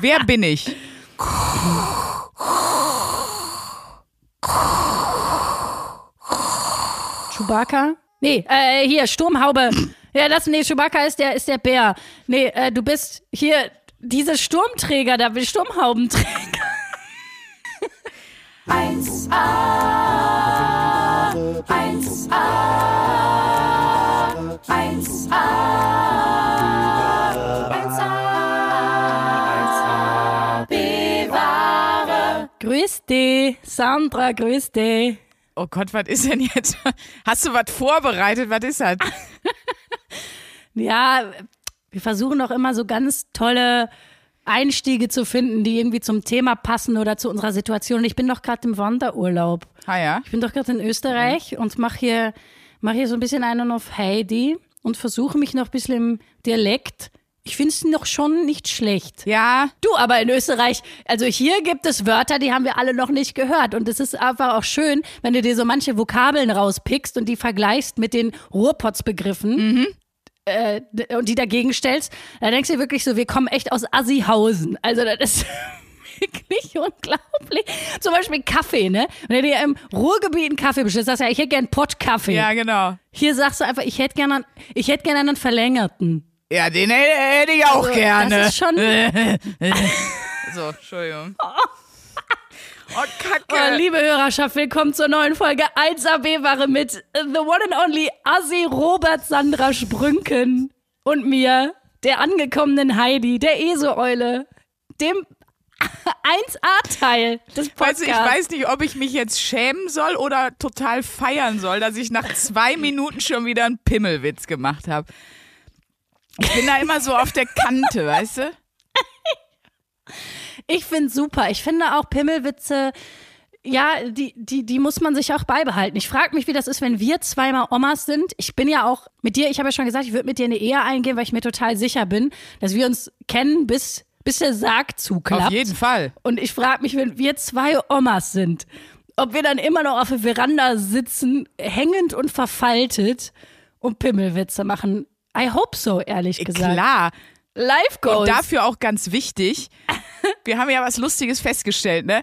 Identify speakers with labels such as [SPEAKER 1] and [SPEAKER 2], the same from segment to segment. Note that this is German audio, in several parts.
[SPEAKER 1] Wer bin ich?
[SPEAKER 2] Chewbacca? Nee, äh, hier, Sturmhaube. Ja, das, nee, Chewbacca ist der, ist der Bär. Nee, äh, du bist hier, diese Sturmträger, da will Sturmhaubenträger. 1a, 1a, 1a, Grüß dich, Sandra, grüß dich.
[SPEAKER 1] Oh Gott, was ist denn jetzt? Hast du was vorbereitet? Was ist das?
[SPEAKER 2] ja, wir versuchen auch immer so ganz tolle Einstiege zu finden, die irgendwie zum Thema passen oder zu unserer Situation. Ich bin doch gerade im Wanderurlaub.
[SPEAKER 1] Ah ja.
[SPEAKER 2] Ich bin doch gerade in Österreich ja. und mache hier, mach hier so ein bisschen einen auf Heidi und versuche mich noch ein bisschen im Dialekt ich finde es noch schon nicht schlecht.
[SPEAKER 1] Ja.
[SPEAKER 2] Du, aber in Österreich, also hier gibt es Wörter, die haben wir alle noch nicht gehört. Und es ist einfach auch schön, wenn du dir so manche Vokabeln rauspickst und die vergleichst mit den Ruhrpotzbegriffen. Mhm. Äh, und die dagegen stellst, da denkst du wirklich so, wir kommen echt aus Assihausen. Also das ist wirklich unglaublich. Zum Beispiel Kaffee, ne? Wenn du dir im Ruhrgebiet einen Kaffee bestellst, sagst du ja, ich hätte gern Pottkaffee.
[SPEAKER 1] Ja, genau.
[SPEAKER 2] Hier sagst du einfach, ich hätte gerne ich hätte gerne einen verlängerten.
[SPEAKER 1] Ja, den hätte ich auch also, gerne.
[SPEAKER 2] Das ist schon.
[SPEAKER 1] so, Entschuldigung.
[SPEAKER 2] Oh, Kacke. Oh, liebe Hörerschaft, willkommen zur neuen Folge 1AB-Ware mit The One and Only Assi Robert Sandra Sprünken und mir, der angekommenen Heidi, der ESO-Eule, dem 1A-Teil des Podcasts.
[SPEAKER 1] Weißt du, ich weiß nicht, ob ich mich jetzt schämen soll oder total feiern soll, dass ich nach zwei Minuten schon wieder einen Pimmelwitz gemacht habe. Ich bin da immer so auf der Kante, weißt du?
[SPEAKER 2] Ich finde super. Ich finde auch Pimmelwitze, ja, die, die, die muss man sich auch beibehalten. Ich frage mich, wie das ist, wenn wir zweimal Omas sind. Ich bin ja auch mit dir, ich habe ja schon gesagt, ich würde mit dir eine Ehe eingehen, weil ich mir total sicher bin, dass wir uns kennen, bis, bis der Sarg zuklappt.
[SPEAKER 1] Auf jeden Fall.
[SPEAKER 2] Und ich frage mich, wenn wir zwei Omas sind, ob wir dann immer noch auf der Veranda sitzen, hängend und verfaltet und Pimmelwitze machen. I hope so, ehrlich äh, gesagt.
[SPEAKER 1] Klar.
[SPEAKER 2] Life goals.
[SPEAKER 1] Und dafür auch ganz wichtig. Wir haben ja was Lustiges festgestellt, ne?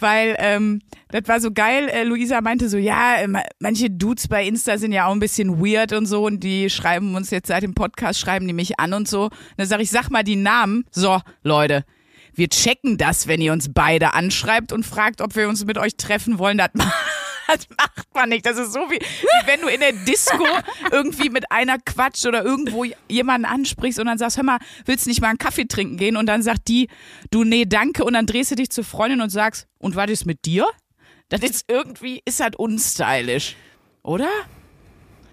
[SPEAKER 1] Weil ähm, das war so geil. Äh, Luisa meinte so, ja, äh, manche Dudes bei Insta sind ja auch ein bisschen weird und so und die schreiben uns jetzt seit dem Podcast, schreiben die mich an und so. Und dann sag ich, sag mal die Namen. So, Leute, wir checken das, wenn ihr uns beide anschreibt und fragt, ob wir uns mit euch treffen wollen. Das das macht man nicht. Das ist so wie, wie wenn du in der Disco irgendwie mit einer quatscht oder irgendwo jemanden ansprichst und dann sagst, hör mal, willst du nicht mal einen Kaffee trinken gehen? Und dann sagt die, du, nee, danke. Und dann drehst du dich zur Freundin und sagst, und was ist mit dir? Das ist irgendwie, ist halt unstylisch. Oder?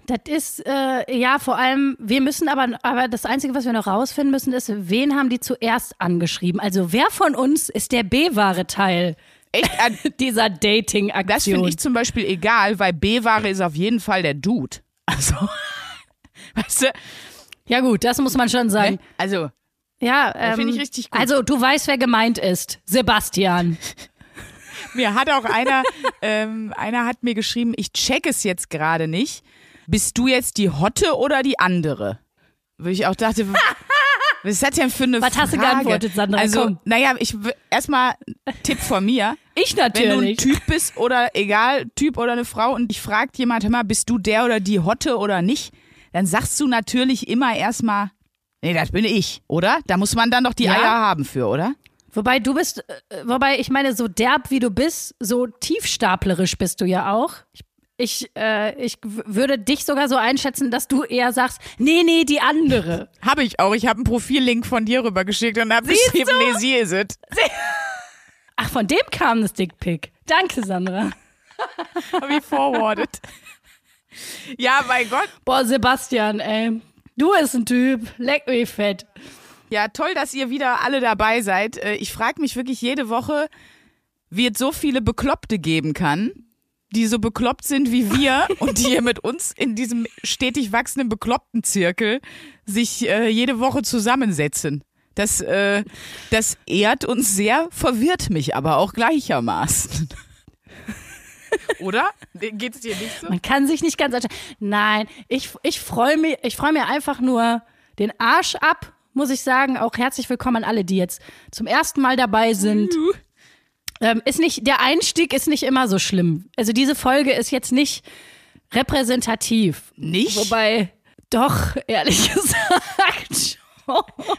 [SPEAKER 2] Das ist, äh, ja, vor allem, wir müssen aber, aber das Einzige, was wir noch rausfinden müssen, ist, wen haben die zuerst angeschrieben? Also, wer von uns ist der B-Ware-Teil?
[SPEAKER 1] Echt an
[SPEAKER 2] dieser Dating-Aktion.
[SPEAKER 1] Das finde ich zum Beispiel egal, weil B-Ware ist auf jeden Fall der Dude. Also, weißt du?
[SPEAKER 2] Ja gut, das muss man schon sagen. Ne?
[SPEAKER 1] Also,
[SPEAKER 2] ja, ähm,
[SPEAKER 1] finde ich richtig gut.
[SPEAKER 2] Also, du weißt, wer gemeint ist. Sebastian.
[SPEAKER 1] mir hat auch einer, ähm, einer hat mir geschrieben, ich check es jetzt gerade nicht. Bist du jetzt die Hotte oder die andere? Wo ich auch dachte, Was ist das denn für eine
[SPEAKER 2] Was
[SPEAKER 1] Frage?
[SPEAKER 2] hast du geantwortet, Sandra?
[SPEAKER 1] Also,
[SPEAKER 2] Komm.
[SPEAKER 1] naja, ich erstmal Tipp von mir.
[SPEAKER 2] Ich natürlich.
[SPEAKER 1] Wenn du ein Typ bist oder egal, Typ oder eine Frau und dich fragt jemand, hör mal, bist du der oder die Hotte oder nicht? Dann sagst du natürlich immer erstmal, nee, das bin ich, oder? Da muss man dann doch die ja? Eier haben für, oder?
[SPEAKER 2] Wobei du bist, äh, wobei ich meine, so derb wie du bist, so tiefstaplerisch bist du ja auch. Ich ich, äh, ich würde dich sogar so einschätzen, dass du eher sagst, nee, nee, die andere.
[SPEAKER 1] Habe ich auch. Ich habe einen Profillink von dir rübergeschickt und habe geschrieben, nee, sie ist es.
[SPEAKER 2] Ach, von dem kam das Dickpick. Danke, Sandra.
[SPEAKER 1] Habe ich forwarded. Ja, mein Gott.
[SPEAKER 2] Boah, Sebastian, ey. Du bist ein Typ. Leck mich fett.
[SPEAKER 1] Ja, toll, dass ihr wieder alle dabei seid. Äh, ich frage mich wirklich jede Woche, wie es so viele Bekloppte geben kann, die so bekloppt sind wie wir und die hier mit uns in diesem stetig wachsenden bekloppten Zirkel sich äh, jede Woche zusammensetzen. Das, äh, das ehrt uns sehr, verwirrt mich aber auch gleichermaßen. Oder? Geht es dir nicht so?
[SPEAKER 2] Man kann sich nicht ganz entscheiden. Nein, ich, ich freue mich, ich freue mir einfach nur den Arsch ab muss ich sagen, auch herzlich willkommen an alle, die jetzt zum ersten Mal dabei sind. Ähm, ist nicht, der Einstieg ist nicht immer so schlimm. Also diese Folge ist jetzt nicht repräsentativ.
[SPEAKER 1] Nicht?
[SPEAKER 2] Wobei, doch, ehrlich gesagt.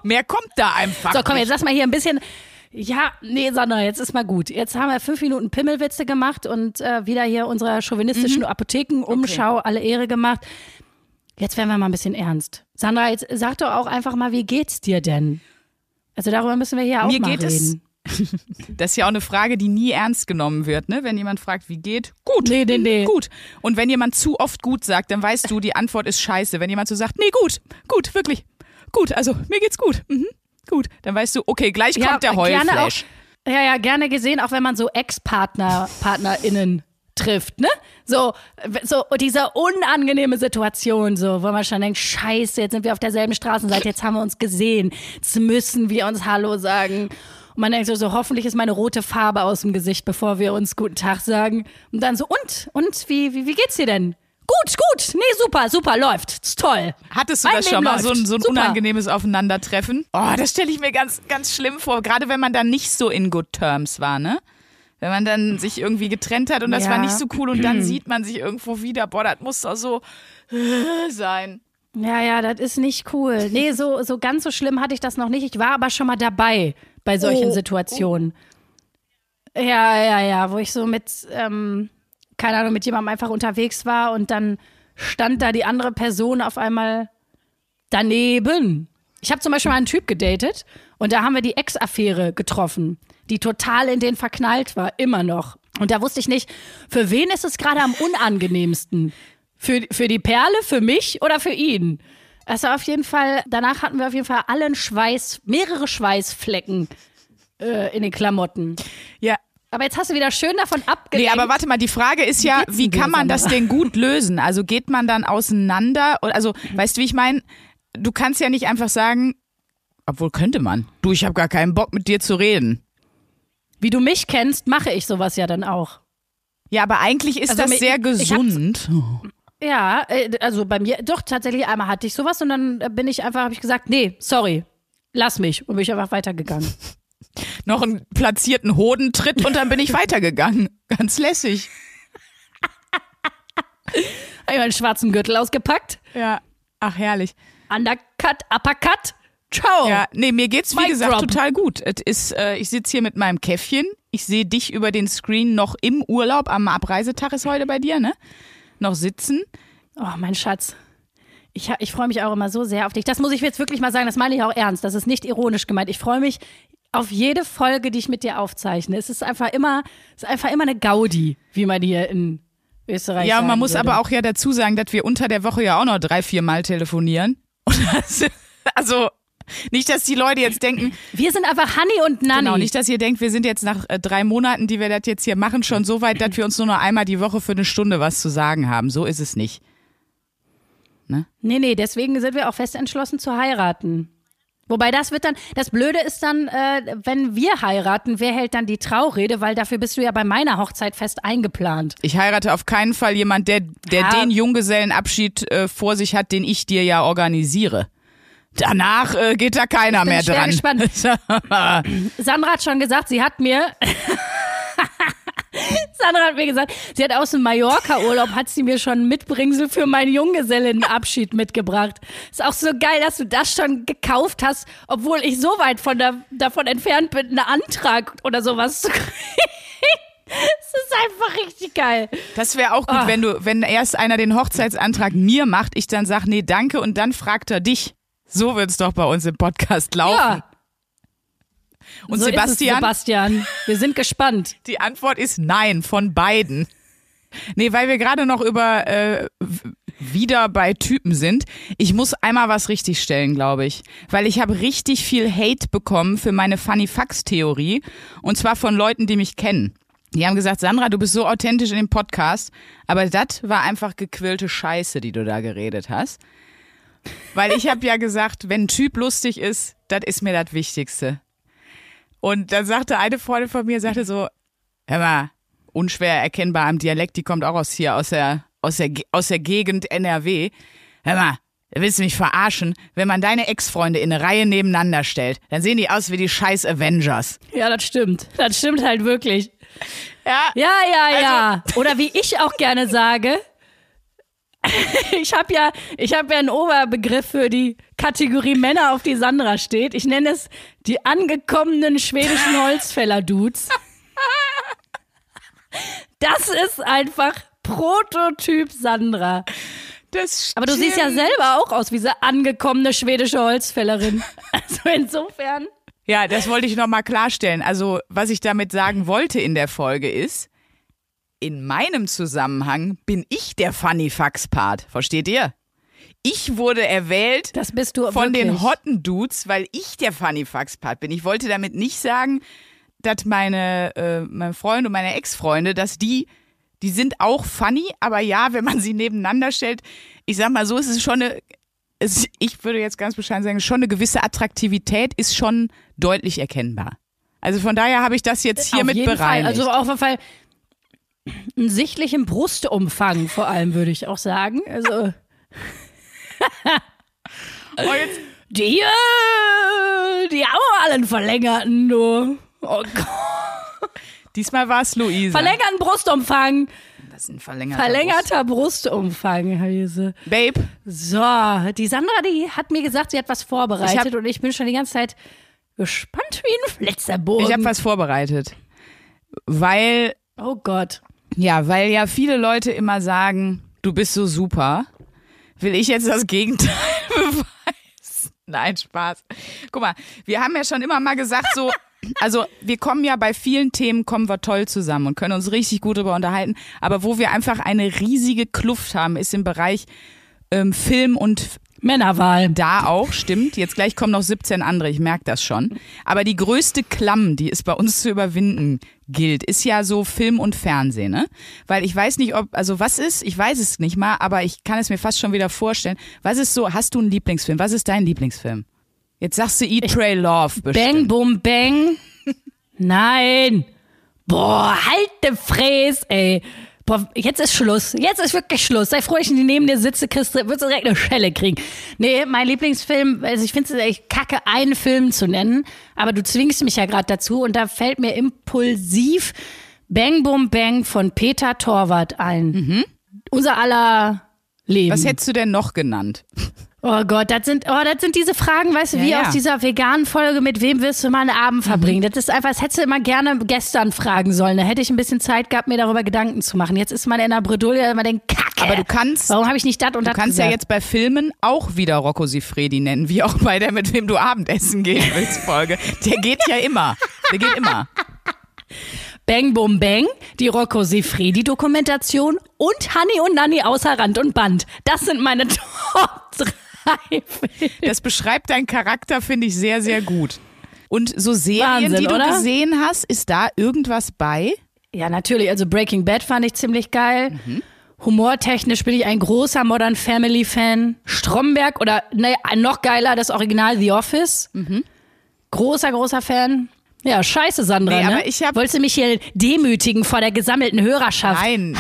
[SPEAKER 1] Mehr kommt da einfach.
[SPEAKER 2] So, komm, jetzt lass mal hier ein bisschen. Ja, nee, Sandra, jetzt ist mal gut. Jetzt haben wir fünf Minuten Pimmelwitze gemacht und äh, wieder hier unserer chauvinistischen Apothekenumschau alle Ehre gemacht. Jetzt werden wir mal ein bisschen ernst. Sandra, jetzt sag doch auch einfach mal, wie geht's dir denn? Also darüber müssen wir hier auch
[SPEAKER 1] Mir
[SPEAKER 2] mal
[SPEAKER 1] geht es-
[SPEAKER 2] reden.
[SPEAKER 1] Das ist ja auch eine Frage, die nie ernst genommen wird, ne? Wenn jemand fragt, wie geht? Gut.
[SPEAKER 2] Nee, nee, nee.
[SPEAKER 1] Gut. Und wenn jemand zu oft gut sagt, dann weißt du, die Antwort ist scheiße. Wenn jemand so sagt, nee, gut, gut, wirklich, gut, also mir geht's gut, mhm, gut, dann weißt du, okay, gleich kommt der
[SPEAKER 2] auch,
[SPEAKER 1] Heulflash.
[SPEAKER 2] ja, ja, gerne gesehen, auch wenn man so Ex-Partner, PartnerInnen trifft, ne? So, so diese unangenehme Situation, so, wo man schon denkt, scheiße, jetzt sind wir auf derselben Straßenseite, jetzt haben wir uns gesehen, jetzt müssen wir uns Hallo sagen. Und man denkt so, so, hoffentlich ist meine rote Farbe aus dem Gesicht, bevor wir uns guten Tag sagen. Und dann so, und, und, wie, wie, wie geht's dir denn? Gut, gut, nee, super, super, läuft, ist toll.
[SPEAKER 1] Hattest du
[SPEAKER 2] Mein
[SPEAKER 1] das schon
[SPEAKER 2] Leben
[SPEAKER 1] mal, so ein, so ein
[SPEAKER 2] Super.
[SPEAKER 1] unangenehmes Aufeinandertreffen? Oh, das stelle ich mir ganz, ganz schlimm vor. Gerade wenn man dann nicht so in good terms war, ne? Wenn man dann sich irgendwie getrennt hat und das
[SPEAKER 2] Ja.
[SPEAKER 1] war nicht so cool und dann sieht man sich irgendwo wieder. Boah, das muss doch so sein.
[SPEAKER 2] Ja, ja, das ist nicht cool. Nee, so, so ganz so schlimm hatte ich das noch nicht. Ich war aber schon mal dabei bei solchen
[SPEAKER 1] Oh,
[SPEAKER 2] Situationen. Ja, ja, ja, wo ich so mit, ähm, keine Ahnung, mit jemandem einfach unterwegs war und dann stand da die andere Person auf einmal daneben. Ich habe zum Beispiel mal einen Typ gedatet und da haben wir die Ex-Affäre getroffen, die total in den verknallt war, immer noch. Und da wusste ich nicht, für wen ist es gerade am unangenehmsten? Für, für die Perle, für mich oder für ihn? Also auf jeden Fall, danach hatten wir auf jeden Fall allen Schweiß, mehrere Schweißflecken äh, in den Klamotten.
[SPEAKER 1] Ja.
[SPEAKER 2] Aber jetzt hast du wieder schön davon
[SPEAKER 1] Nee,
[SPEAKER 2] abgelenkt.
[SPEAKER 1] aber warte mal, die Frage ist ja, wie kann man das denn gut lösen? Also geht man dann auseinander? Also, weißt du, wie ich meine? Du kannst ja nicht einfach sagen, obwohl könnte man. Du, ich habe gar keinen Bock mit dir zu reden.
[SPEAKER 2] Wie du mich kennst, mache ich sowas ja dann auch.
[SPEAKER 1] Ja, aber eigentlich ist
[SPEAKER 2] Also
[SPEAKER 1] das sehr gesund.
[SPEAKER 2] Ja, äh, also bei mir, doch, tatsächlich einmal hatte ich sowas und dann äh, bin ich einfach, habe ich gesagt, nee, sorry, lass mich und bin ich einfach weitergegangen.
[SPEAKER 1] Noch einen platzierten Hodentritt und dann bin ich weitergegangen. Ganz lässig.
[SPEAKER 2] Hab ich meinen schwarzen Gürtel ausgepackt,
[SPEAKER 1] Ja. Ach, herrlich.
[SPEAKER 2] Undercut, Uppercut, ciao.
[SPEAKER 1] Ja, nee, mir geht's wie
[SPEAKER 2] Mic
[SPEAKER 1] gesagt
[SPEAKER 2] drop.
[SPEAKER 1] total gut. Es ist, äh, ich sitze hier mit meinem Käffchen. Ich sehe dich über den Screen noch im Urlaub. Am Abreisetag ist heute bei dir, ne? Noch sitzen.
[SPEAKER 2] Oh, mein Schatz. Ich, ich freue mich auch immer so sehr auf dich. Das muss ich jetzt wirklich mal sagen, das meine ich auch ernst. Das ist nicht ironisch gemeint. Ich freue mich auf jede Folge, die ich mit dir aufzeichne. Es ist einfach immer, es ist einfach immer eine Gaudi, wie man hier in Österreich
[SPEAKER 1] Ja, man muss
[SPEAKER 2] würde.
[SPEAKER 1] aber auch ja dazu sagen, dass wir unter der Woche ja auch noch drei, vier Mal telefonieren. Und das, also nicht, dass die Leute jetzt denken,
[SPEAKER 2] Wir sind einfach Honey und Nanny.
[SPEAKER 1] genau, nicht, dass ihr denkt, wir sind jetzt nach äh, drei Monaten, die wir das jetzt hier machen, schon so weit, dass wir uns nur noch einmal die Woche für eine Stunde was zu sagen haben. So ist es nicht.
[SPEAKER 2] Nee, nee, deswegen sind wir auch fest entschlossen zu heiraten. Wobei das wird dann, das Blöde ist dann, äh, wenn wir heiraten, wer hält dann die Traurede, weil dafür bist du ja bei meiner Hochzeit fest eingeplant.
[SPEAKER 1] Ich heirate auf keinen Fall jemand, der, der
[SPEAKER 2] Ja.
[SPEAKER 1] den Junggesellenabschied äh, vor sich hat, den ich dir ja organisiere. Danach äh, geht da keiner
[SPEAKER 2] bin
[SPEAKER 1] mehr dran.
[SPEAKER 2] gespannt. Sandra hat schon gesagt, sie hat mir. Sandra hat mir gesagt, sie hat aus dem Mallorca-Urlaub, hat sie mir schon ein Mitbringsel für meinen Junggesellenabschied mitgebracht. Ist auch so geil, dass du das schon gekauft hast, obwohl ich so weit von der, davon entfernt bin, einen Antrag oder sowas zu kriegen. Es ist einfach richtig geil.
[SPEAKER 1] Das wäre auch gut,
[SPEAKER 2] Ah.
[SPEAKER 1] wenn du, wenn erst einer den Hochzeitsantrag mir macht, ich dann sag, nee, danke, und dann fragt er dich. So wird's doch bei uns im Podcast laufen.
[SPEAKER 2] Ja,
[SPEAKER 1] und
[SPEAKER 2] so
[SPEAKER 1] Sebastian,
[SPEAKER 2] es, Sebastian, wir sind gespannt.
[SPEAKER 1] die Antwort ist nein, von beiden. Nee, weil wir gerade noch über äh, wieder bei Typen sind. Ich muss einmal was richtig stellen, glaube ich. Weil ich habe richtig viel Hate bekommen für meine Funny Fax Theorie. Und zwar von Leuten, die mich kennen. Die haben gesagt, Sandra, du bist so authentisch in dem Podcast, aber das war einfach gequillte Scheiße, die du da geredet hast. Weil ich habe ja gesagt, wenn ein Typ lustig ist, das ist mir das Wichtigste. Und dann sagte eine Freundin von mir, sagte so, hör mal, unschwer erkennbar am Dialekt, die kommt auch aus hier, aus der, aus der, aus der Gegend NRW. Hör mal, Willst du mich verarschen? Wenn man deine Ex-Freunde in eine Reihe nebeneinander stellt, dann sehen die aus wie die scheiß Avengers.
[SPEAKER 2] Ja, das stimmt. Das stimmt halt wirklich.
[SPEAKER 1] Ja,
[SPEAKER 2] Ja, ja, ja. Oder wie ich auch gerne sage, ich habe ja, ich habe ja einen Oberbegriff für die Kategorie Männer, auf die Sandra steht. Ich nenne es die angekommenen schwedischen Holzfäller-Dudes. Das ist einfach Prototyp Sandra.
[SPEAKER 1] das
[SPEAKER 2] Aber du siehst ja
[SPEAKER 1] stimmt.
[SPEAKER 2] selber auch aus wie diese angekommene schwedische Holzfällerin. Also insofern.
[SPEAKER 1] Ja, das wollte ich nochmal klarstellen. Also, was ich damit sagen wollte in der Folge ist, in meinem Zusammenhang bin ich der Funny Fax Part. Versteht ihr? Ich wurde erwählt
[SPEAKER 2] Das bist du
[SPEAKER 1] von
[SPEAKER 2] wirklich.
[SPEAKER 1] den Hotten Dudes, weil ich der Funny Fax Part bin. Ich wollte damit nicht sagen, dass meine, äh, mein Freund und meine Ex-Freunde, dass die, die sind auch funny, aber ja, wenn man sie nebeneinander stellt, ich sag mal so, es ist schon eine, es, ich würde jetzt ganz bescheiden sagen, schon eine gewisse Attraktivität ist schon deutlich erkennbar. Also von daher habe ich das jetzt hiermit
[SPEAKER 2] auf jeden
[SPEAKER 1] bereinigt.
[SPEAKER 2] Fall. Also auf jeden Fall einen sichtlichen Brustumfang vor allem, würde ich auch sagen. Also
[SPEAKER 1] oh, jetzt,
[SPEAKER 2] die, die haben alle einen verlängerten, du. Oh Gott.
[SPEAKER 1] diesmal war es Luise.
[SPEAKER 2] Verlängerten Brustumfang.
[SPEAKER 1] das ist ein verlängerter
[SPEAKER 2] Verlängerter Brustumfang, Hese.
[SPEAKER 1] Brust. Babe,
[SPEAKER 2] So, die Sandra, die hat mir gesagt, sie hat was vorbereitet
[SPEAKER 1] Ich hab-
[SPEAKER 2] und ich bin schon die ganze Zeit gespannt wie ein Flitzerbogen.
[SPEAKER 1] ich habe was vorbereitet. Weil
[SPEAKER 2] oh Gott.
[SPEAKER 1] Ja, weil ja viele Leute immer sagen, du bist so super. Will ich jetzt das Gegenteil beweisen? Nein, Spaß. Guck mal, wir haben ja schon immer mal gesagt, so, also wir kommen ja bei vielen Themen, kommen wir toll zusammen und können uns richtig gut darüber unterhalten. Aber wo wir einfach eine riesige Kluft haben, ist im Bereich ähm, Film und
[SPEAKER 2] Männerwahl.
[SPEAKER 1] da auch, stimmt. Jetzt gleich kommen noch 17 andere, ich merke das schon. Aber die größte Klamm, die es bei uns zu überwinden gilt, ist ja so Film und Fernsehen, ne? Weil ich weiß nicht, ob, also was ist, ich weiß es nicht mal, aber ich kann es mir fast schon wieder vorstellen. Was ist so, hast du einen Lieblingsfilm? Was ist dein Lieblingsfilm? Jetzt sagst du Eat, Pray, Love bestimmt.
[SPEAKER 2] Bang, bum, bang. Nein. Boah, halt de Fräs, ey. Boah, jetzt ist Schluss. Jetzt ist wirklich Schluss. Sei froh, ich neben dir sitze, kriegst wirst du direkt eine Schelle kriegen. Nee, mein Lieblingsfilm, also ich finde es echt kacke, einen Film zu nennen, aber du zwingst mich ja gerade dazu und da fällt mir impulsiv Bang Bum Bang von Peter Torwart ein. Unser aller Leben.
[SPEAKER 1] Mhm. Was hättest du denn noch genannt?
[SPEAKER 2] Oh Gott, das sind, oh, das sind diese Fragen, weißt du,
[SPEAKER 1] Ja,
[SPEAKER 2] wie
[SPEAKER 1] ja.
[SPEAKER 2] aus dieser veganen Folge, mit wem wirst du mal einen Abend verbringen? Das ist einfach, das hättest du immer gerne gestern fragen sollen. Da hätte ich ein bisschen Zeit gehabt, mir darüber Gedanken zu machen. Jetzt ist man in der Bredouille, man denkt, Kacke.
[SPEAKER 1] Aber du kannst,
[SPEAKER 2] Warum habe ich nicht das und
[SPEAKER 1] du
[SPEAKER 2] das
[SPEAKER 1] kannst ja
[SPEAKER 2] gesagt?
[SPEAKER 1] jetzt bei Filmen auch wieder Rocco Sifredi nennen, wie auch bei der, mit wem du Abendessen gehen willst, Folge. Der geht ja immer. Der geht immer.
[SPEAKER 2] Bang Bum Bang, die Rocco Sifredi Dokumentation und Honey und Nanny außer Rand und Band. Das sind meine Top 3
[SPEAKER 1] Das beschreibt deinen Charakter, finde ich, sehr, sehr gut. Und so Serien,
[SPEAKER 2] Wahnsinn,
[SPEAKER 1] die du
[SPEAKER 2] oder?
[SPEAKER 1] gesehen hast, ist da irgendwas bei?
[SPEAKER 2] Ja, natürlich. Also Breaking Bad fand ich ziemlich geil. Humortechnisch bin ich ein großer Modern Family Fan. Stromberg oder naja, noch geiler, das Original The Office. Großer, großer Fan. Ja, scheiße, Sandra.
[SPEAKER 1] Nee,
[SPEAKER 2] ne?
[SPEAKER 1] aber ich hab-
[SPEAKER 2] Wolltest du mich hier demütigen vor der gesammelten Hörerschaft?
[SPEAKER 1] Nein.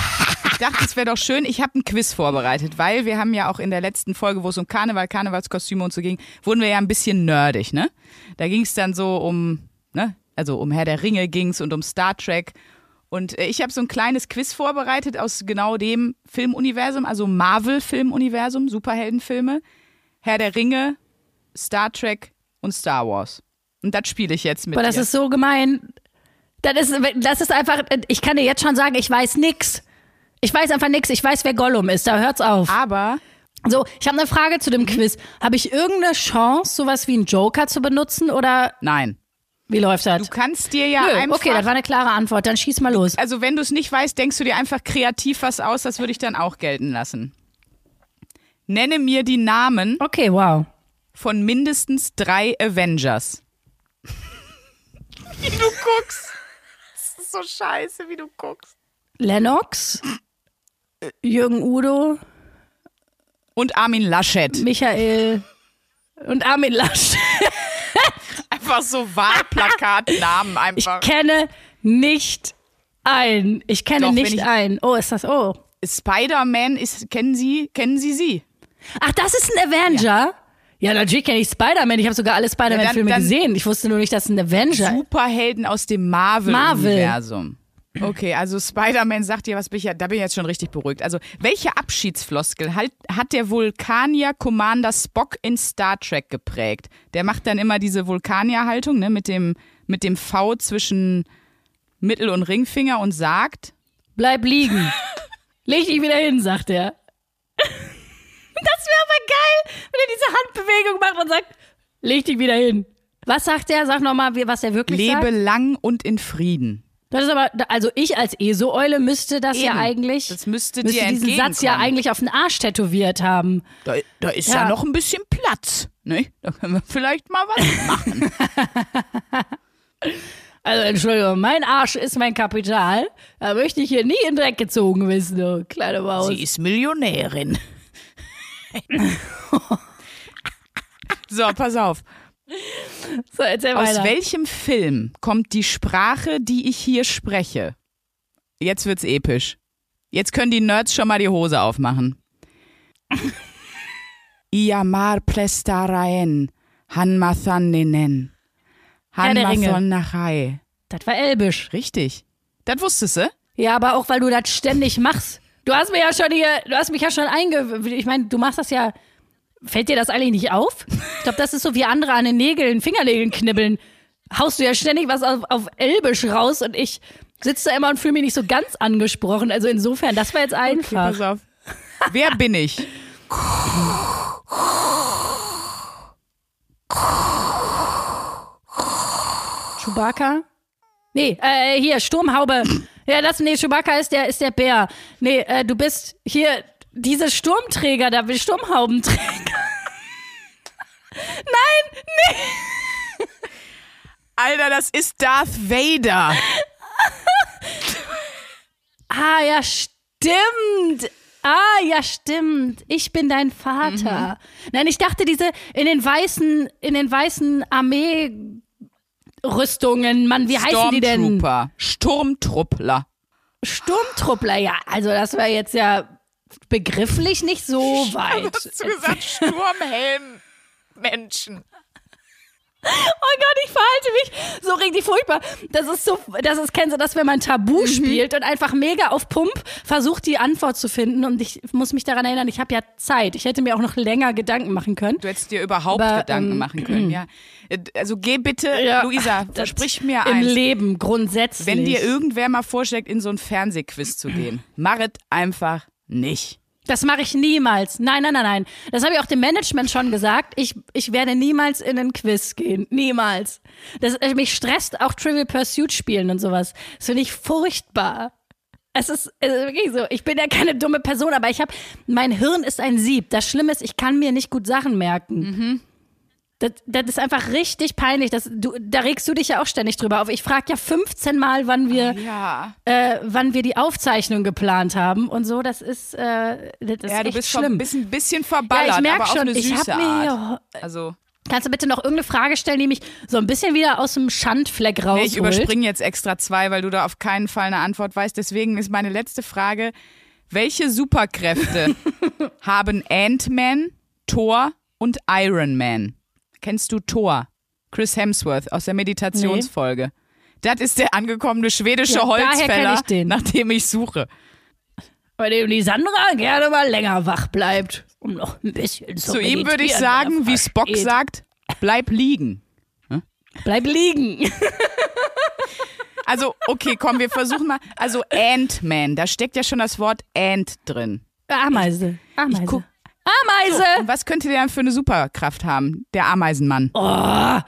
[SPEAKER 1] Ich dachte, es wäre doch schön. Ich habe ein Quiz vorbereitet, weil wir haben ja auch in der letzten Folge, wo es um Karneval, Karnevalskostüme und so ging, wurden wir ja ein bisschen nerdig, ne? Da ging es dann so um, ne? Also um Herr der Ringe ging's und um Star Trek. Und äh, ich habe so ein kleines Quiz vorbereitet aus genau dem Filmuniversum, also Marvel-Filmuniversum, Superheldenfilme, Herr der Ringe, Star Trek und Star Wars. Und das spiele ich jetzt mit
[SPEAKER 2] Aber das
[SPEAKER 1] dir.
[SPEAKER 2] ist so gemein. Das ist, das ist einfach, ich kann dir jetzt schon sagen, ich weiß nix. Ich weiß einfach nix. Ich weiß, wer Gollum ist. Da hört's auf.
[SPEAKER 1] Aber
[SPEAKER 2] So, ich habe eine Frage zu dem Quiz. Habe ich irgendeine Chance, sowas wie einen Joker zu benutzen oder
[SPEAKER 1] nein.
[SPEAKER 2] wie läuft das?
[SPEAKER 1] Du kannst dir ja
[SPEAKER 2] Nö,
[SPEAKER 1] einfach.
[SPEAKER 2] okay, das war eine klare Antwort. Dann schieß mal los.
[SPEAKER 1] also wenn du es nicht weißt, denkst du dir einfach kreativ was aus, das würde ich dann auch gelten lassen. Nenne mir die Namen
[SPEAKER 2] Okay, wow.
[SPEAKER 1] von mindestens drei Avengers. wie du guckst. Das ist so scheiße, wie du guckst.
[SPEAKER 2] Lennox, Jürgen Udo,
[SPEAKER 1] Und Armin Laschet.
[SPEAKER 2] Michael und Armin Lasch.
[SPEAKER 1] Einfach so Wahlplakatnamen
[SPEAKER 2] Ich
[SPEAKER 1] einfach.
[SPEAKER 2] kenne nicht ein. Ich kenne
[SPEAKER 1] Doch,
[SPEAKER 2] nicht
[SPEAKER 1] ich-
[SPEAKER 2] ein. Oh, ist das? Oh.
[SPEAKER 1] Spider-Man ist, kennen Sie, kennen Sie sie?
[SPEAKER 2] Ach, das ist ein Avenger? Ja, natürlich kenne ich Spider-Man. Ich habe sogar alle Spider-Man-Filme
[SPEAKER 1] dann-
[SPEAKER 2] gesehen. Ich wusste nur nicht, dass es ein Avenger
[SPEAKER 1] Superhelden aus dem Marvel-Universum. Okay, also Spider-Man sagt dir was, bin ich ja, da bin ich jetzt schon richtig beruhigt. Also, welche Abschiedsfloskel halt, hat der Vulkanier Commander Spock in Star Trek geprägt? Der macht dann immer diese Vulkanierhaltung, ne, mit dem, mit dem V zwischen Mittel- und Ringfinger und sagt,
[SPEAKER 2] Bleib liegen. Leg dich wieder hin, sagt er. Das wäre aber geil, wenn er diese Handbewegung macht und sagt, leg dich wieder hin. Was sagt er? Sag nochmal, was er wirklich
[SPEAKER 1] lebe
[SPEAKER 2] sagt.
[SPEAKER 1] lang und in Frieden.
[SPEAKER 2] Das ist aber, also ich als ESO-Eule müsste das ja
[SPEAKER 1] Eben.
[SPEAKER 2] eigentlich,
[SPEAKER 1] Das müsste
[SPEAKER 2] müsste diesen Satz ja eigentlich auf den Arsch tätowiert haben.
[SPEAKER 1] Da, da ist
[SPEAKER 2] Ja.
[SPEAKER 1] ja. noch ein bisschen Platz, ne? Da können wir vielleicht mal was machen.
[SPEAKER 2] Also Entschuldigung, mein Arsch ist mein Kapital. Da möchte ich hier nie in Dreck gezogen wissen, du kleine Maus.
[SPEAKER 1] Sie ist Millionärin. so, pass auf.
[SPEAKER 2] So, erzähl
[SPEAKER 1] Aus
[SPEAKER 2] weiter.
[SPEAKER 1] welchem Film kommt die Sprache, die ich hier spreche? Jetzt wird's episch. Jetzt können die Nerds schon mal die Hose aufmachen. Iamar
[SPEAKER 2] der Ringe.
[SPEAKER 1] Hanmathonnachai.
[SPEAKER 2] Das war elbisch.
[SPEAKER 1] Richtig. Das wusstest du?
[SPEAKER 2] Ja, aber auch weil du das ständig machst. Du hast mir ja schon hier, du hast mich ja schon einge... Ich meine, du machst das ja... Fällt dir das eigentlich nicht auf? Ich glaube, das ist so wie andere an den Nägeln, Fingernägeln knibbeln. Haust du ja ständig was auf, auf Elbisch raus und ich sitze da immer und fühle mich nicht so ganz angesprochen. Also insofern, das war jetzt
[SPEAKER 1] Okay,
[SPEAKER 2] einfach.
[SPEAKER 1] pass auf. Wer bin ich?
[SPEAKER 2] Chewbacca? Nee, äh, hier, Sturmhaube. Ja, das, nee, Chewbacca ist der, ist der Bär. Nee, äh, du bist hier, diese Sturmträger, da will Sturmhaubenträger. Nein, nee.
[SPEAKER 1] Alter, das ist Darth Vader.
[SPEAKER 2] Ah, ja, stimmt. Ah, ja, stimmt. Ich bin dein Vater. Nein, ich dachte, diese in den weißen, in den weißen Armee-Rüstungen, Mann, wie heißen die denn?
[SPEAKER 1] Sturmtruppler.
[SPEAKER 2] Sturmtruppler, ja. Also, das war jetzt ja begrifflich nicht so weit.
[SPEAKER 1] Hast du gesagt Sturmhelm Menschen?
[SPEAKER 2] Oh Gott, ich verhalte mich so richtig furchtbar. Das ist so, das ist, kennst du das, wenn man Tabu spielt und einfach mega auf Pump versucht, die Antwort zu finden. Und ich muss mich daran erinnern, ich habe ja Zeit. Ich hätte mir auch noch länger Gedanken machen können.
[SPEAKER 1] Du hättest dir überhaupt
[SPEAKER 2] Aber,
[SPEAKER 1] Gedanken
[SPEAKER 2] ähm,
[SPEAKER 1] machen können, ja. Also geh bitte,
[SPEAKER 2] Ja,
[SPEAKER 1] Luisa,
[SPEAKER 2] das
[SPEAKER 1] versprich mir
[SPEAKER 2] Im
[SPEAKER 1] eins.
[SPEAKER 2] Leben grundsätzlich.
[SPEAKER 1] Wenn dir irgendwer mal vorschlägt, in so ein Fernsehquiz zu gehen, mach es einfach nicht.
[SPEAKER 2] Das mache ich niemals. Nein, nein, nein, nein. Das habe ich auch dem Management schon gesagt. Ich, ich werde niemals in einen Quiz gehen. Niemals. Das, äh, mich stresst auch Trivial Pursuit spielen und sowas. Das finde ich furchtbar. Es ist, es ist wirklich so. Ich bin ja keine dumme Person, aber ich habe, mein Hirn ist ein Sieb. Das Schlimme ist, ich kann mir nicht gut Sachen merken. Das, das ist einfach richtig peinlich. Das, du, da regst du dich ja auch ständig drüber auf. Ich frage ja 15 Mal, wann wir,
[SPEAKER 1] Ja.
[SPEAKER 2] äh, wann wir die Aufzeichnung geplant haben und so. Das ist, äh, das ist
[SPEAKER 1] Ja, du bist schon
[SPEAKER 2] schlimm.
[SPEAKER 1] ein bisschen, bisschen verballert,
[SPEAKER 2] Ja, ich merk
[SPEAKER 1] aber auf
[SPEAKER 2] schon,
[SPEAKER 1] eine
[SPEAKER 2] ich
[SPEAKER 1] süße
[SPEAKER 2] hab mir
[SPEAKER 1] Art. Also,
[SPEAKER 2] Kannst du bitte noch irgendeine Frage stellen, die mich so ein bisschen wieder aus dem Schandfleck
[SPEAKER 1] nee,
[SPEAKER 2] rausholt?
[SPEAKER 1] ich überspringe jetzt extra zwei, weil du da auf keinen Fall eine Antwort weißt. Deswegen ist meine letzte Frage, welche Superkräfte haben Ant-Man, Thor und Iron Man? Kennst du Thor? Chris Hemsworth aus der Meditationsfolge. Das ist der angekommene schwedische
[SPEAKER 2] Ja,
[SPEAKER 1] Holzfäller,
[SPEAKER 2] ich
[SPEAKER 1] nach dem ich suche.
[SPEAKER 2] Bei dem die Sandra gerne mal länger wach bleibt, um noch ein bisschen zu
[SPEAKER 1] Zu ihm würde ich sagen, wie Spock
[SPEAKER 2] versteht.
[SPEAKER 1] sagt, bleib liegen.
[SPEAKER 2] Bleib liegen.
[SPEAKER 1] Also, okay, komm, wir versuchen mal. Also, Ant-Man, da steckt ja schon das Wort Ant drin.
[SPEAKER 2] Ameise. Ameise.
[SPEAKER 1] guck-
[SPEAKER 2] Ameise.
[SPEAKER 1] Und was könnte der denn für eine Superkraft haben? Der Ameisenmann.
[SPEAKER 2] Oh.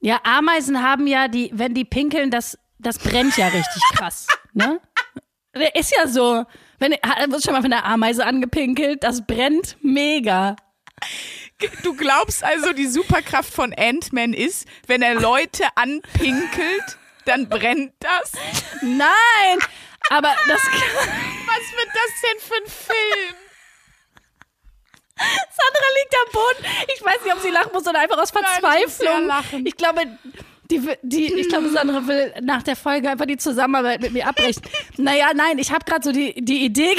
[SPEAKER 2] Ja, Ameisen haben ja die, wenn die pinkeln, das, das brennt ja richtig krass. ne? Der Ist ja so. Wenn, wird schon mal von der Ameise angepinkelt, das brennt mega.
[SPEAKER 1] Du glaubst also, die Superkraft von Ant-Man ist, wenn er Leute anpinkelt, dann brennt das?
[SPEAKER 2] Nein! Aber das
[SPEAKER 1] Was wird das denn für ein Film?
[SPEAKER 2] Sandra liegt am Boden. Ich weiß nicht, ob sie lachen muss oder einfach aus
[SPEAKER 1] Nein, ich
[SPEAKER 2] Verzweiflung.
[SPEAKER 1] sehr lachen.
[SPEAKER 2] Ich glaube, die, die, ich glaube, Sandra will nach der Folge einfach die Zusammenarbeit mit mir abbrechen. Naja, nein, ich habe gerade so die, die Idee.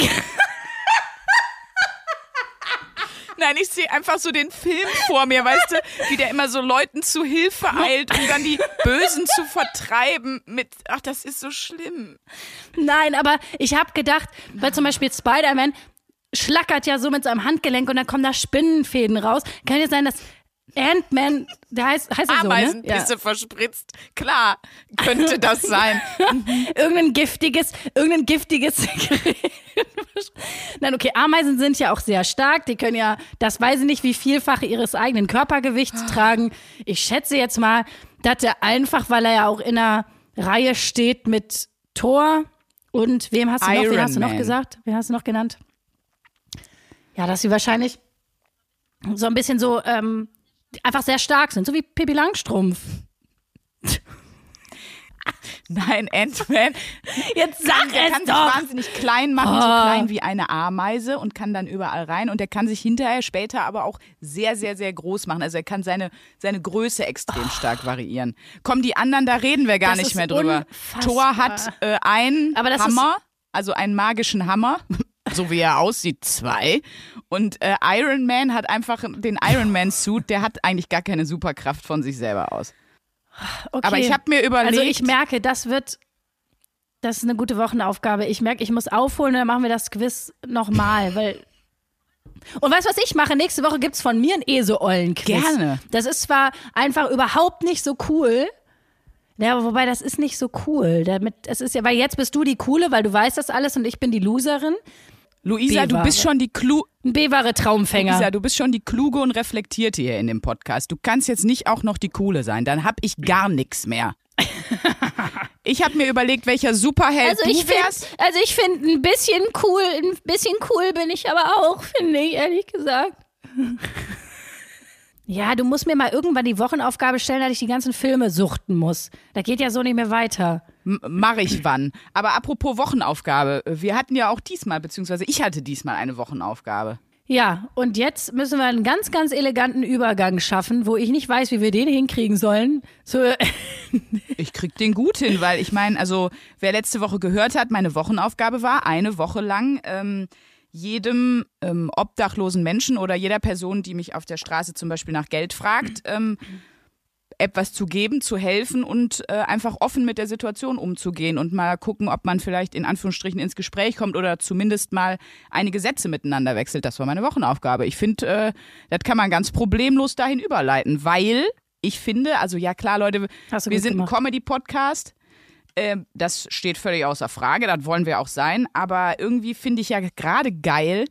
[SPEAKER 1] Nein, ich sehe einfach so den Film vor mir, weißt du, wie der immer so Leuten zu Hilfe eilt, um dann die Bösen zu vertreiben mit, ach, das ist so schlimm.
[SPEAKER 2] Nein, aber ich habe gedacht, weil zum Beispiel Spider-Man schlackert ja so mit seinem Handgelenk und dann kommen da Spinnenfäden raus. Kann ja sein, dass Ant-Man, der heißt, heißt er so, ne?
[SPEAKER 1] Verspritzt. Klar, könnte das sein.
[SPEAKER 2] irgendein giftiges, irgendein giftiges. Nein, okay, Ameisen sind ja auch sehr stark. Die können ja, das weiß ich nicht, wie vielfache ihres eigenen Körpergewichts tragen. Ich schätze jetzt mal, dass er einfach, weil er ja auch in einer Reihe steht mit Thor und wem hast du noch, wen
[SPEAKER 1] Iron
[SPEAKER 2] hast du noch gesagt? Wen hast du noch genannt? Ja, dass sie wahrscheinlich so ein bisschen so ähm, einfach sehr stark sind, so wie Pippi Langstrumpf.
[SPEAKER 1] Nein, Ant-Man.
[SPEAKER 2] Jetzt sag
[SPEAKER 1] der
[SPEAKER 2] es
[SPEAKER 1] kann sich
[SPEAKER 2] doch!
[SPEAKER 1] wahnsinnig klein machen,
[SPEAKER 2] Oh.
[SPEAKER 1] so klein wie eine Ameise und kann dann überall rein. Und er kann sich hinterher später aber auch sehr, sehr, sehr groß machen. Also er kann seine, seine Größe extrem stark variieren. Kommen die anderen, da reden wir gar
[SPEAKER 2] Das
[SPEAKER 1] nicht mehr drüber.
[SPEAKER 2] unfassbar.
[SPEAKER 1] Thor hat äh, einen
[SPEAKER 2] Aber das
[SPEAKER 1] Hammer, also einen magischen Hammer. So wie er aussieht, zwei. Und äh, Iron Man hat einfach den Iron Man-Suit, der hat eigentlich gar keine Superkraft von sich selber aus.
[SPEAKER 2] Okay.
[SPEAKER 1] Aber ich habe mir überlegt.
[SPEAKER 2] Also ich merke, das wird, das ist eine gute Wochenaufgabe. Ich merke, ich muss aufholen und dann machen wir das Quiz nochmal, weil. Und weißt du, was ich mache? Nächste Woche gibt's von mir ein ESO-Ollen-Quiz.
[SPEAKER 1] Gerne.
[SPEAKER 2] Das ist zwar einfach überhaupt nicht so cool. Ja, aber wobei das ist nicht so cool. Damit, es ist ja, weil jetzt bist du die Coole, weil du weißt das alles und ich bin die Loserin.
[SPEAKER 1] Luisa, du bist schon die Clu
[SPEAKER 2] Ein B-wahre Traumfänger.
[SPEAKER 1] Luisa, du bist schon die kluge und reflektierte hier in dem Podcast. Du kannst jetzt nicht auch noch die coole sein, dann hab ich gar nichts mehr. Ich habe mir überlegt, welcher Superheld
[SPEAKER 2] Also ich
[SPEAKER 1] du wärst.
[SPEAKER 2] finde, also ich finde ein bisschen cool, ein bisschen cool bin ich aber auch, finde ich, ehrlich gesagt. Ja, du musst mir mal irgendwann die Wochenaufgabe stellen, dass ich die ganzen Filme suchten muss. Da geht ja so nicht mehr weiter.
[SPEAKER 1] M- Mach ich wann. Aber apropos Wochenaufgabe, wir hatten ja auch diesmal, beziehungsweise ich hatte diesmal eine Wochenaufgabe.
[SPEAKER 2] Ja, und jetzt müssen wir einen ganz, ganz eleganten Übergang schaffen, wo ich nicht weiß, wie wir den hinkriegen sollen. So,
[SPEAKER 1] Ich krieg den gut hin, weil ich meine, also wer letzte Woche gehört hat, meine Wochenaufgabe war, eine Woche lang ähm, jedem ähm, obdachlosen Menschen oder jeder Person, die mich auf der Straße zum Beispiel nach Geld fragt, ähm, etwas zu geben, zu helfen und äh, einfach offen mit der Situation umzugehen und mal gucken, ob man vielleicht in Anführungsstrichen ins Gespräch kommt oder zumindest mal einige Sätze miteinander wechselt. Das war meine Wochenaufgabe. Ich finde, äh, das kann man ganz problemlos dahin überleiten, weil ich finde, also ja klar, Leute, wir sind ein
[SPEAKER 2] gemacht.
[SPEAKER 1] Comedy-Podcast. Ähm, das steht völlig außer Frage, das wollen wir auch sein. Aber irgendwie finde ich ja gerade geil,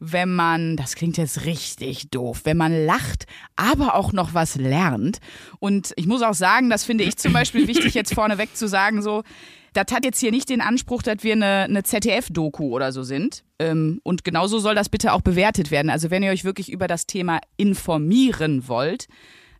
[SPEAKER 1] wenn man, das klingt jetzt richtig doof, wenn man lacht, aber auch noch was lernt. Und ich muss auch sagen, das finde ich zum Beispiel wichtig, jetzt vorneweg zu sagen, so, das hat jetzt hier nicht den Anspruch, dass wir eine, eine ZDF-Doku oder so sind. Ähm, und genauso soll das bitte auch bewertet werden. Also wenn ihr euch wirklich über das Thema informieren wollt,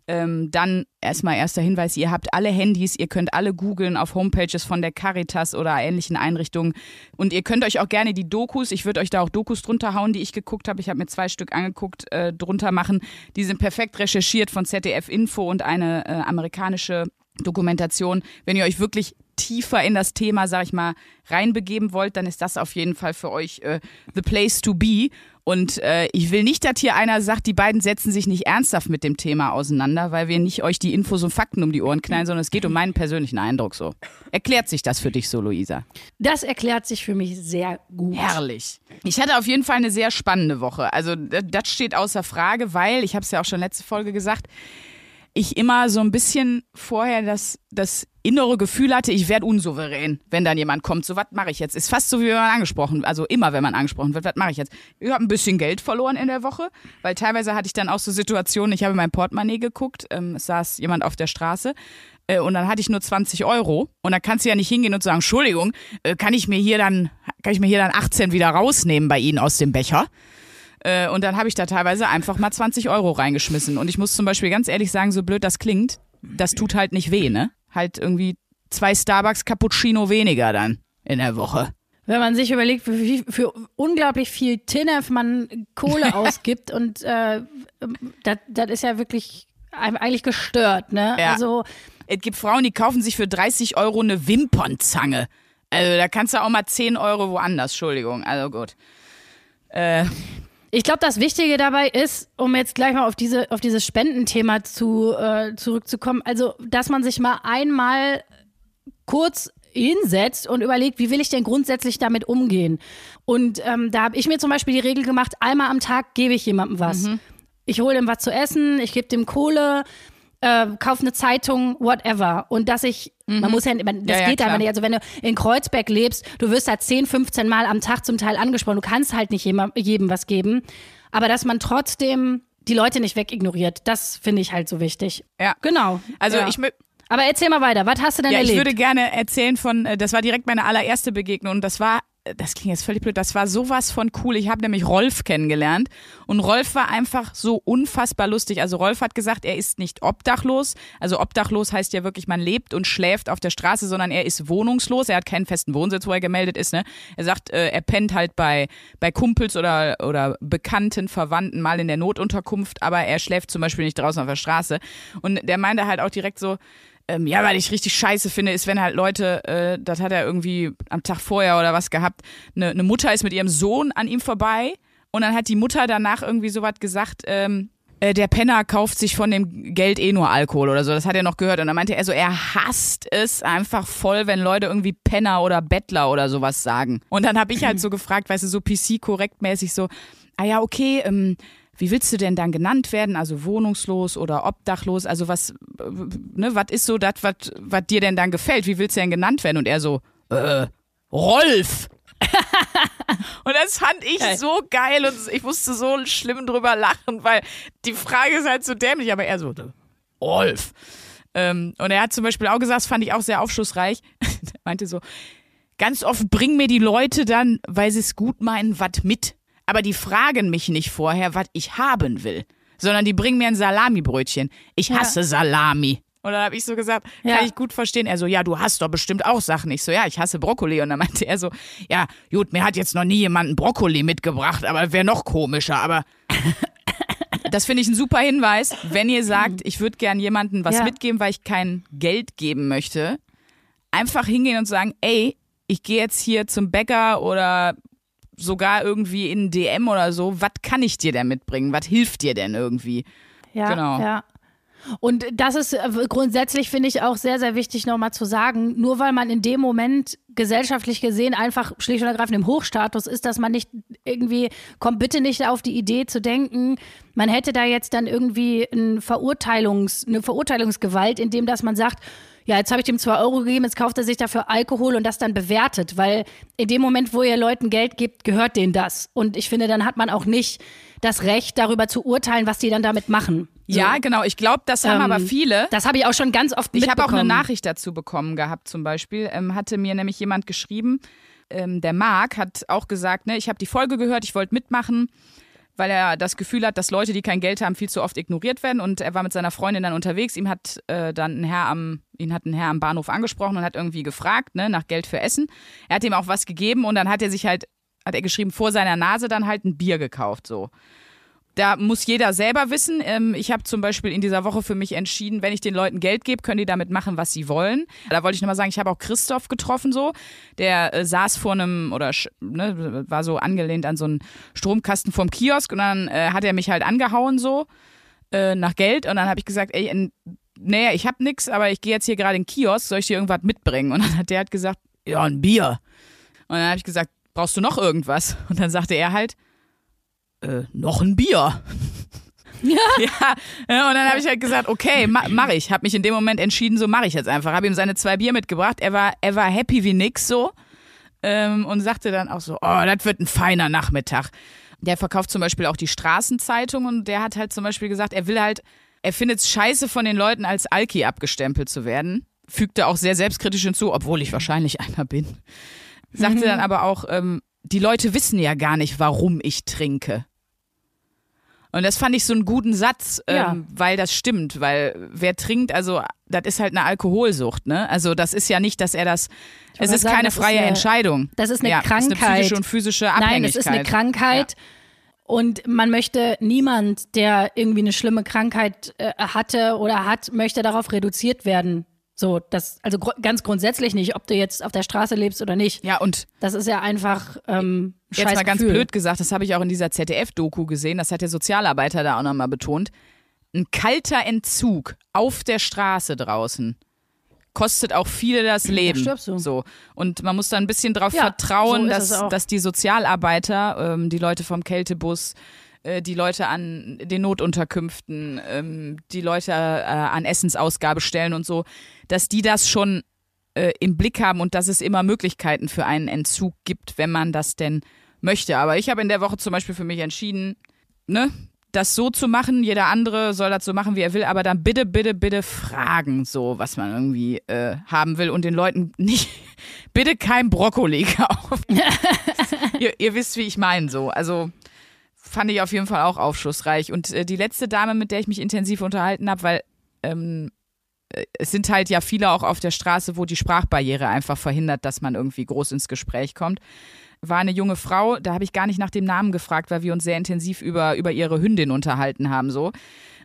[SPEAKER 1] ähm, dann erstmal erster Hinweis, ihr habt alle Handys, ihr könnt alle googeln auf Homepages von der Caritas oder ähnlichen Einrichtungen und ihr könnt euch auch gerne die Dokus, ich würde euch da auch Dokus drunter hauen, die ich geguckt habe, ich habe mir zwei Stück angeguckt, äh, drunter machen, die sind perfekt recherchiert von ZDF Info und eine äh, amerikanische Dokumentation. Wenn ihr euch wirklich tiefer in das Thema, sag ich mal, reinbegeben wollt, dann ist das auf jeden Fall für euch äh, the place to be. Und äh, ich will nicht, dass hier einer sagt, die beiden setzen sich nicht ernsthaft mit dem Thema auseinander, weil wir nicht euch die Infos und Fakten um die Ohren knallen, sondern es geht um meinen persönlichen Eindruck so. Erklärt sich das für dich so, Luisa?
[SPEAKER 2] das erklärt sich für mich sehr gut.
[SPEAKER 1] Herrlich. Ich hatte auf jeden Fall eine sehr spannende Woche. Also das steht außer Frage, weil, ich habe es ja auch schon letzte Folge gesagt, ich immer so ein bisschen vorher das, das innere Gefühl hatte, ich werde unsouverän, wenn dann jemand kommt. So, was mache ich jetzt? Ist fast so, wie wenn man angesprochen, also immer, wenn man angesprochen wird, was mache ich jetzt? Ich habe ein bisschen Geld verloren in der Woche, weil teilweise hatte ich dann auch so Situationen, ich habe in mein Portemonnaie geguckt, ähm, es saß jemand auf der Straße äh, und dann hatte ich nur 20 Euro und dann kannst du ja nicht hingehen und sagen, Entschuldigung, äh, kann ich mir hier dann, kann ich mir hier dann 18 wieder rausnehmen bei Ihnen aus dem Becher? Äh, und dann habe ich da teilweise einfach mal 20 Euro reingeschmissen. Und ich muss zum Beispiel ganz ehrlich sagen, so blöd das klingt, das tut halt nicht weh, ne? Halt irgendwie zwei Starbucks Cappuccino weniger dann in der Woche.
[SPEAKER 2] Wenn man sich überlegt, für, wie- für unglaublich viel Tinnef man Kohle ausgibt und äh, das das ist ja wirklich eigentlich gestört, ne?
[SPEAKER 1] Ja.
[SPEAKER 2] Also
[SPEAKER 1] Es gibt Frauen, die kaufen sich für 30 Euro eine Wimpernzange. Also da kannst du auch mal 10 Euro woanders, Entschuldigung. Also gut. Äh,
[SPEAKER 2] Ich glaube, das Wichtige dabei ist, um jetzt gleich mal auf, diese, auf dieses Spendenthema zu, äh, zurückzukommen, also, dass man sich mal einmal kurz hinsetzt und überlegt, wie will ich denn grundsätzlich damit umgehen? Und ähm, da habe ich mir zum Beispiel die Regel gemacht, einmal am Tag gebe ich jemandem was. Mhm. Ich hole ihm was zu essen, ich gebe dem Kohle, äh, kauf eine Zeitung, whatever. Und dass ich, mhm. man muss ja, man, das ja, geht ja, einfach nicht. Also wenn du in Kreuzberg lebst, du wirst halt 10, 15 Mal am Tag zum Teil angesprochen. Du kannst halt nicht jedem, jedem was geben. Aber dass man trotzdem die Leute nicht wegignoriert, das finde ich halt so wichtig.
[SPEAKER 1] Ja.
[SPEAKER 2] Genau.
[SPEAKER 1] Also
[SPEAKER 2] ja.
[SPEAKER 1] ich
[SPEAKER 2] aber erzähl mal weiter, was hast du denn
[SPEAKER 1] ja,
[SPEAKER 2] erlebt?
[SPEAKER 1] Ich würde gerne erzählen von, äh, das war direkt meine allererste Begegnung und das war das klingt jetzt völlig blöd, das war sowas von cool. Ich habe nämlich Rolf kennengelernt und Rolf war einfach so unfassbar lustig. Also Rolf hat gesagt, er ist nicht obdachlos. Also obdachlos heißt ja wirklich, man lebt und schläft auf der Straße, sondern er ist wohnungslos. Er hat keinen festen Wohnsitz, wo er gemeldet ist. Ne? Er sagt, äh, er pennt halt bei, bei Kumpels oder, oder Bekannten, Verwandten mal in der Notunterkunft, aber er schläft zum Beispiel nicht draußen auf der Straße. Und der meinte halt auch direkt so, ähm, ja, weil ich richtig scheiße finde, ist, wenn halt Leute, äh, das hat er irgendwie am Tag vorher oder was gehabt, eine ne Mutter ist mit ihrem Sohn an ihm vorbei und dann hat die Mutter danach irgendwie sowas gesagt, ähm, äh, der Penner kauft sich von dem Geld eh nur Alkohol oder so. Das hat er noch gehört. Und dann meinte er so, er hasst es einfach voll, wenn Leute irgendwie Penner oder Bettler oder sowas sagen. Und dann habe ich halt so gefragt, weißt du, so PC-korrektmäßig so, ah ja, okay, ähm, wie willst du denn dann genannt werden? Also wohnungslos oder obdachlos? Also was, ne, was ist so das, was dir denn dann gefällt? Wie willst du denn genannt werden? Und er so, äh, Rolf. und das fand ich so geil und ich musste so schlimm drüber lachen, weil die Frage ist halt so dämlich, aber er so, Rolf. Ähm, und er hat zum Beispiel auch gesagt, das fand ich auch sehr aufschlussreich, er meinte so, ganz oft bringen mir die Leute dann, weil sie es gut meinen, was mit aber die fragen mich nicht vorher, was ich haben will, sondern die bringen mir ein Salamibrötchen. Ich hasse ja. Salami. Und dann habe ich so gesagt, kann ja. ich gut verstehen. Er so, ja, du hast doch bestimmt auch Sachen. Ich so, ja, ich hasse Brokkoli. Und dann meinte er so, ja, gut, mir hat jetzt noch nie jemand einen Brokkoli mitgebracht, aber wäre noch komischer. Aber das finde ich ein super Hinweis. Wenn ihr sagt, ich würde gern jemandem was ja. mitgeben, weil ich kein Geld geben möchte, einfach hingehen und sagen, ey, ich gehe jetzt hier zum Bäcker oder sogar irgendwie in DM oder so, was kann ich dir denn mitbringen? Was hilft dir denn irgendwie?
[SPEAKER 2] Ja, genau. ja. Und das ist äh, grundsätzlich, finde ich, auch sehr, sehr wichtig nochmal zu sagen. Nur weil man in dem Moment gesellschaftlich gesehen einfach schlicht und ergreifend im Hochstatus ist, dass man nicht irgendwie, kommt bitte nicht auf die Idee zu denken, man hätte da jetzt dann irgendwie ein Verurteilungs, eine Verurteilungsgewalt, indem dass man sagt, ja, jetzt habe ich dem zwei Euro gegeben, jetzt kauft er sich dafür Alkohol und das dann bewertet, weil in dem Moment, wo ihr Leuten Geld gibt, gehört denen das. Und ich finde, dann hat man auch nicht das Recht, darüber zu urteilen, was die dann damit machen.
[SPEAKER 1] So. Ja, genau. Ich glaube, das haben ähm, aber viele.
[SPEAKER 2] Das habe ich auch schon ganz oft Ich
[SPEAKER 1] habe auch eine Nachricht dazu bekommen gehabt, zum Beispiel. Ähm, hatte mir nämlich jemand geschrieben, ähm, der Marc hat auch gesagt, ne, ich habe die Folge gehört, ich wollte mitmachen weil er das Gefühl hat, dass Leute, die kein Geld haben, viel zu oft ignoriert werden. Und er war mit seiner Freundin dann unterwegs. Ihm hat äh, dann ein Herr am, ihn hat ein Herr am Bahnhof angesprochen und hat irgendwie gefragt, ne, nach Geld für Essen. Er hat ihm auch was gegeben und dann hat er sich halt, hat er geschrieben, vor seiner Nase dann halt ein Bier gekauft, so. Da muss jeder selber wissen. Ähm, ich habe zum Beispiel in dieser Woche für mich entschieden, wenn ich den Leuten Geld gebe, können die damit machen, was sie wollen. Da wollte ich nochmal sagen, ich habe auch Christoph getroffen so. Der äh, saß vor einem, oder ne, war so angelehnt an so einen Stromkasten vorm Kiosk und dann äh, hat er mich halt angehauen so äh, nach Geld und dann habe ich gesagt, ey, naja, ich habe nix, aber ich gehe jetzt hier gerade in den Kiosk, soll ich dir irgendwas mitbringen? Und dann hat der halt gesagt, ja, ein Bier. Und dann habe ich gesagt, brauchst du noch irgendwas? Und dann sagte er halt, äh, noch ein Bier. Ja. ja. Und dann habe ich halt gesagt, okay, ma, mach ich. Habe mich in dem Moment entschieden, so mache ich jetzt einfach. Habe ihm seine zwei Bier mitgebracht. Er war, er war happy wie nix so ähm, und sagte dann auch so, oh, das wird ein feiner Nachmittag. Der verkauft zum Beispiel auch die Straßenzeitung und der hat halt zum Beispiel gesagt, er will halt, er findet es scheiße von den Leuten als Alki abgestempelt zu werden. Fügte auch sehr selbstkritisch hinzu, obwohl ich wahrscheinlich einer bin. Sagte mhm. dann aber auch, ähm, die Leute wissen ja gar nicht, warum ich trinke. Und das fand ich so einen guten Satz, ähm, ja. weil das stimmt, weil wer trinkt, also das ist halt eine Alkoholsucht, ne? Also das ist ja nicht, dass er das, es ist sagen, keine freie ist eine, Entscheidung.
[SPEAKER 2] Das ist eine
[SPEAKER 1] ja,
[SPEAKER 2] Krankheit.
[SPEAKER 1] Das ist eine psychische und physische Abhängigkeit.
[SPEAKER 2] Nein, es ist eine Krankheit. Ja. Und man möchte niemand, der irgendwie eine schlimme Krankheit äh, hatte oder hat, möchte darauf reduziert werden. So, das, also gr ganz grundsätzlich nicht, ob du jetzt auf der Straße lebst oder nicht.
[SPEAKER 1] Ja, und
[SPEAKER 2] Das ist ja einfach ähm,
[SPEAKER 1] jetzt mal ganz
[SPEAKER 2] Gefühl.
[SPEAKER 1] blöd gesagt, das habe ich auch in dieser ZDF-Doku gesehen, das hat der Sozialarbeiter da auch nochmal betont. Ein kalter Entzug auf der Straße draußen kostet auch viele das Leben.
[SPEAKER 2] stirbst du.
[SPEAKER 1] So. Und man muss da ein bisschen drauf
[SPEAKER 2] Ja,
[SPEAKER 1] vertrauen,
[SPEAKER 2] so
[SPEAKER 1] dass, dass die Sozialarbeiter, ähm, die Leute vom Kältebus, äh, die Leute an den Notunterkünften, ähm, die Leute äh, an Essensausgabestellen und so, dass die das schon äh, im Blick haben und dass es immer Möglichkeiten für einen Entzug gibt, wenn man das denn möchte. Aber ich habe in der Woche zum Beispiel für mich entschieden, ne, das so zu machen. Jeder andere soll das so machen, wie er will, aber dann bitte, bitte, bitte fragen, so was man irgendwie äh, haben will und den Leuten nicht, bitte kein Brokkoli kaufen. ihr, ihr wisst, wie ich meine, so. Also fand ich auf jeden Fall auch aufschlussreich. Und äh, die letzte Dame, mit der ich mich intensiv unterhalten habe, weil ähm, äh, es sind halt ja viele auch auf der Straße, wo die Sprachbarriere einfach verhindert, dass man irgendwie groß ins Gespräch kommt. War eine junge Frau, da habe ich gar nicht nach dem Namen gefragt, weil wir uns sehr intensiv über, über ihre Hündin unterhalten haben. so.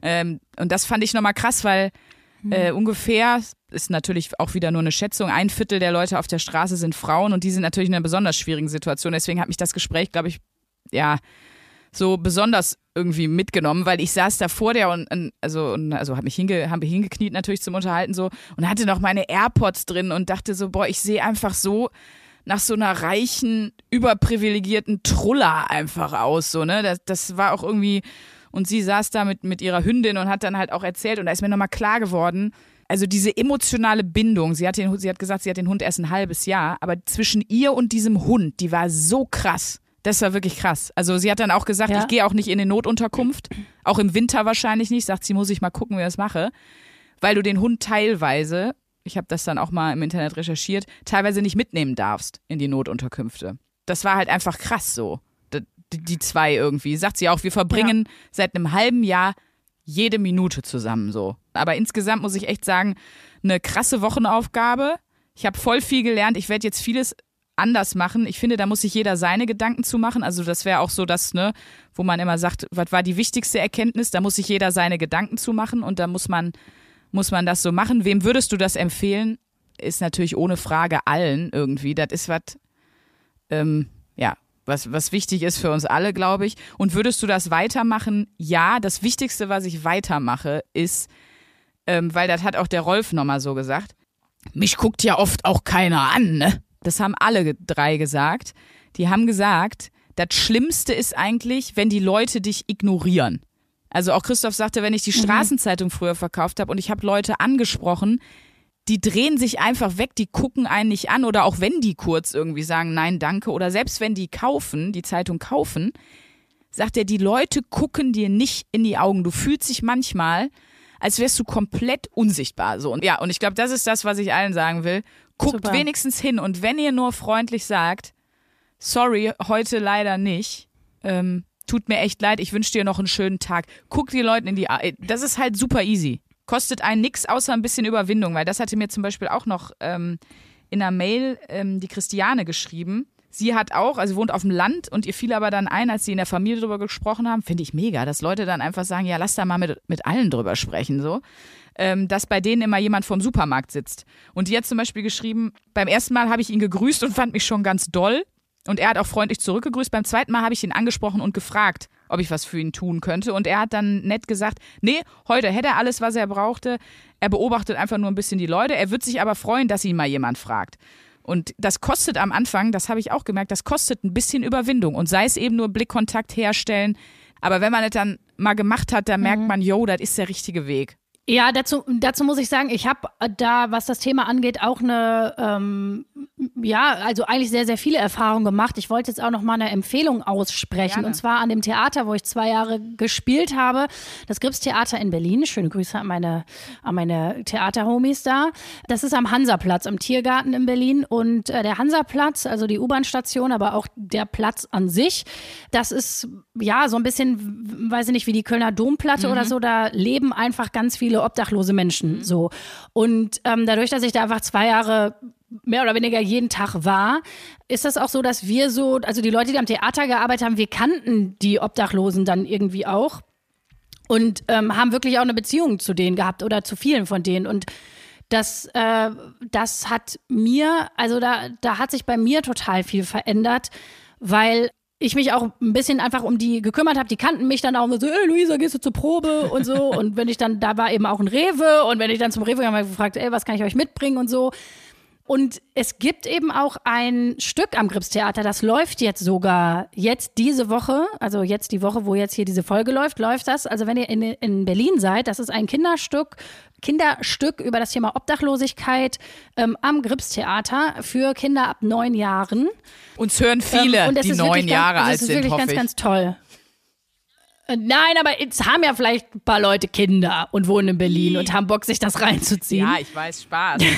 [SPEAKER 1] Ähm, und das fand ich nochmal krass, weil äh, ungefähr, ist natürlich auch wieder nur eine Schätzung, ein Viertel der Leute auf der Straße sind Frauen und die sind natürlich in einer besonders schwierigen Situation. Deswegen hat mich das Gespräch, glaube ich, ja, so besonders irgendwie mitgenommen, weil ich saß da vor der und, und also und, also habe mich hinge, hab hingekniet natürlich zum Unterhalten so und hatte noch meine AirPods drin und dachte so, boah, ich sehe einfach so nach so einer reichen, überprivilegierten Truller einfach aus, so, ne? Das, das war auch irgendwie, und sie saß da mit, mit ihrer Hündin und hat dann halt auch erzählt, und da ist mir nochmal klar geworden, also diese emotionale Bindung, sie hat, den, sie hat gesagt, sie hat den Hund erst ein halbes Jahr, aber zwischen ihr und diesem Hund, die war so krass. Das war wirklich krass. Also sie hat dann auch gesagt,
[SPEAKER 2] Ja.
[SPEAKER 1] ich gehe auch nicht in eine Notunterkunft, auch im Winter wahrscheinlich nicht, sagt sie, muss ich mal gucken, wie ich das mache, weil du den Hund teilweise, ich habe das dann auch mal im Internet recherchiert, teilweise nicht mitnehmen darfst in die Notunterkünfte. Das war halt einfach krass so. Die, die zwei irgendwie. Sagt sie auch, wir verbringen seit einem halben Jahr jede Minute zusammen so. Aber insgesamt muss ich echt sagen, eine krasse Wochenaufgabe. Ich habe voll viel gelernt. Ich werde jetzt vieles anders machen. Ich finde, da muss sich jeder seine Gedanken zu machen. Also das wäre auch so das, ne, wo man immer sagt, was war die wichtigste Erkenntnis? Da muss sich jeder seine Gedanken zu machen und da muss man, muss man das so machen. Wem würdest du das empfehlen? Ist natürlich ohne Frage allen irgendwie. Das ist was, ähm, ja, was, was wichtig ist für uns alle, glaube ich. Und würdest du das weitermachen? Ja, das Wichtigste, was ich weitermache, ist, ähm, weil das hat auch der Rolf nochmal so gesagt, mich guckt ja oft auch keiner an, ne? Das haben alle drei gesagt. Die haben gesagt, das Schlimmste ist eigentlich, wenn die Leute dich ignorieren. Also auch Christoph sagte, wenn ich die Straßenzeitung früher verkauft habe und ich habe Leute angesprochen, die drehen sich einfach weg, die gucken einen nicht an oder auch wenn die kurz irgendwie sagen, nein, danke oder selbst wenn die kaufen, die Zeitung kaufen, sagt er, die Leute gucken dir nicht in die Augen. Du fühlst dich manchmal, als wärst du komplett unsichtbar. So. Und ja, und ich glaube, das ist das, was ich allen sagen will. Guckt
[SPEAKER 2] Super.
[SPEAKER 1] wenigstens hin und wenn ihr nur freundlich sagt, sorry, heute leider nicht, ähm, tut mir echt leid, ich wünsche dir noch einen schönen Tag. Guck die Leuten in die Augen. Das ist halt super easy. Kostet einen nix außer ein bisschen Überwindung, weil das hatte mir zum Beispiel auch noch ähm, in einer Mail ähm, die Christiane geschrieben. Sie hat auch, also wohnt auf dem Land und ihr fiel aber dann ein, als sie in der Familie drüber gesprochen haben, finde ich mega, dass Leute dann einfach sagen, ja, lass da mal mit, mit allen drüber sprechen, so. Ähm, dass bei denen immer jemand vom Supermarkt sitzt. Und die hat zum Beispiel geschrieben, beim ersten Mal habe ich ihn gegrüßt und fand mich schon ganz doll. Und er hat auch freundlich zurückgegrüßt. Beim zweiten Mal habe ich ihn angesprochen und gefragt, ob ich was für ihn tun könnte. Und er hat dann nett gesagt, nee, heute hätte er alles, was er brauchte. Er beobachtet einfach nur ein bisschen die Leute. Er wird sich aber freuen, dass ihn mal jemand fragt. Und das kostet am Anfang, das habe ich auch gemerkt, das kostet ein bisschen Überwindung. Und sei es eben nur Blickkontakt herstellen. Aber wenn man es dann mal gemacht hat, dann merkt man, yo, das ist der richtige Weg.
[SPEAKER 2] Ja, dazu, dazu muss ich sagen, ich habe da, was das Thema angeht, auch eine, ähm, ja, also eigentlich sehr, sehr viele Erfahrungen gemacht. Ich wollte jetzt auch noch mal eine Empfehlung aussprechen.
[SPEAKER 1] Gerne.
[SPEAKER 2] Und zwar an dem Theater, wo ich zwei Jahre gespielt habe. Das Grips Theater in Berlin. Schöne Grüße an meine, an meine Theaterhomies da. Das ist am Hansaplatz, am Tiergarten in Berlin. Und äh, der Hansaplatz, also die U-Bahn-Station, aber auch der Platz an sich, das ist ja so ein bisschen, weiß ich nicht, wie die Kölner Domplatte oder so. Da leben einfach ganz viele obdachlose Menschen. So. Und ähm, dadurch, dass ich da einfach zwei Jahre mehr oder weniger jeden Tag war, ist das auch so, dass wir so, also die Leute, die am Theater gearbeitet haben, wir kannten die Obdachlosen dann irgendwie auch und ähm, haben wirklich auch eine Beziehung zu denen gehabt oder zu vielen von denen. Und Das, äh, das hat mir, also da, da hat sich bei mir total viel verändert, weil ich mich auch ein bisschen einfach um die gekümmert habe. Die kannten mich dann auch so, ey Luisa, gehst du zur Probe und so. und wenn ich dann, da war eben auch ein Rewe und wenn ich dann zum Rewe kam, habe ich gefragt, ey, was kann ich euch mitbringen und so. Und es gibt eben auch ein Stück am Gripstheater, das läuft jetzt sogar jetzt diese Woche, also jetzt die Woche, wo jetzt hier diese Folge läuft, läuft das. Also wenn ihr in, in Berlin seid, das ist ein Kinderstück, Kinderstück über das Thema Obdachlosigkeit ähm, am Gripstheater für Kinder ab neun Jahren.
[SPEAKER 1] Uns hören viele, ähm, die neun Jahre alt sind. Das ist wirklich
[SPEAKER 2] ganz, ganz toll. Äh, nein, aber jetzt haben ja vielleicht ein paar Leute Kinder und wohnen in Berlin und haben Bock, sich das reinzuziehen.
[SPEAKER 1] Ja, ich weiß, Spaß.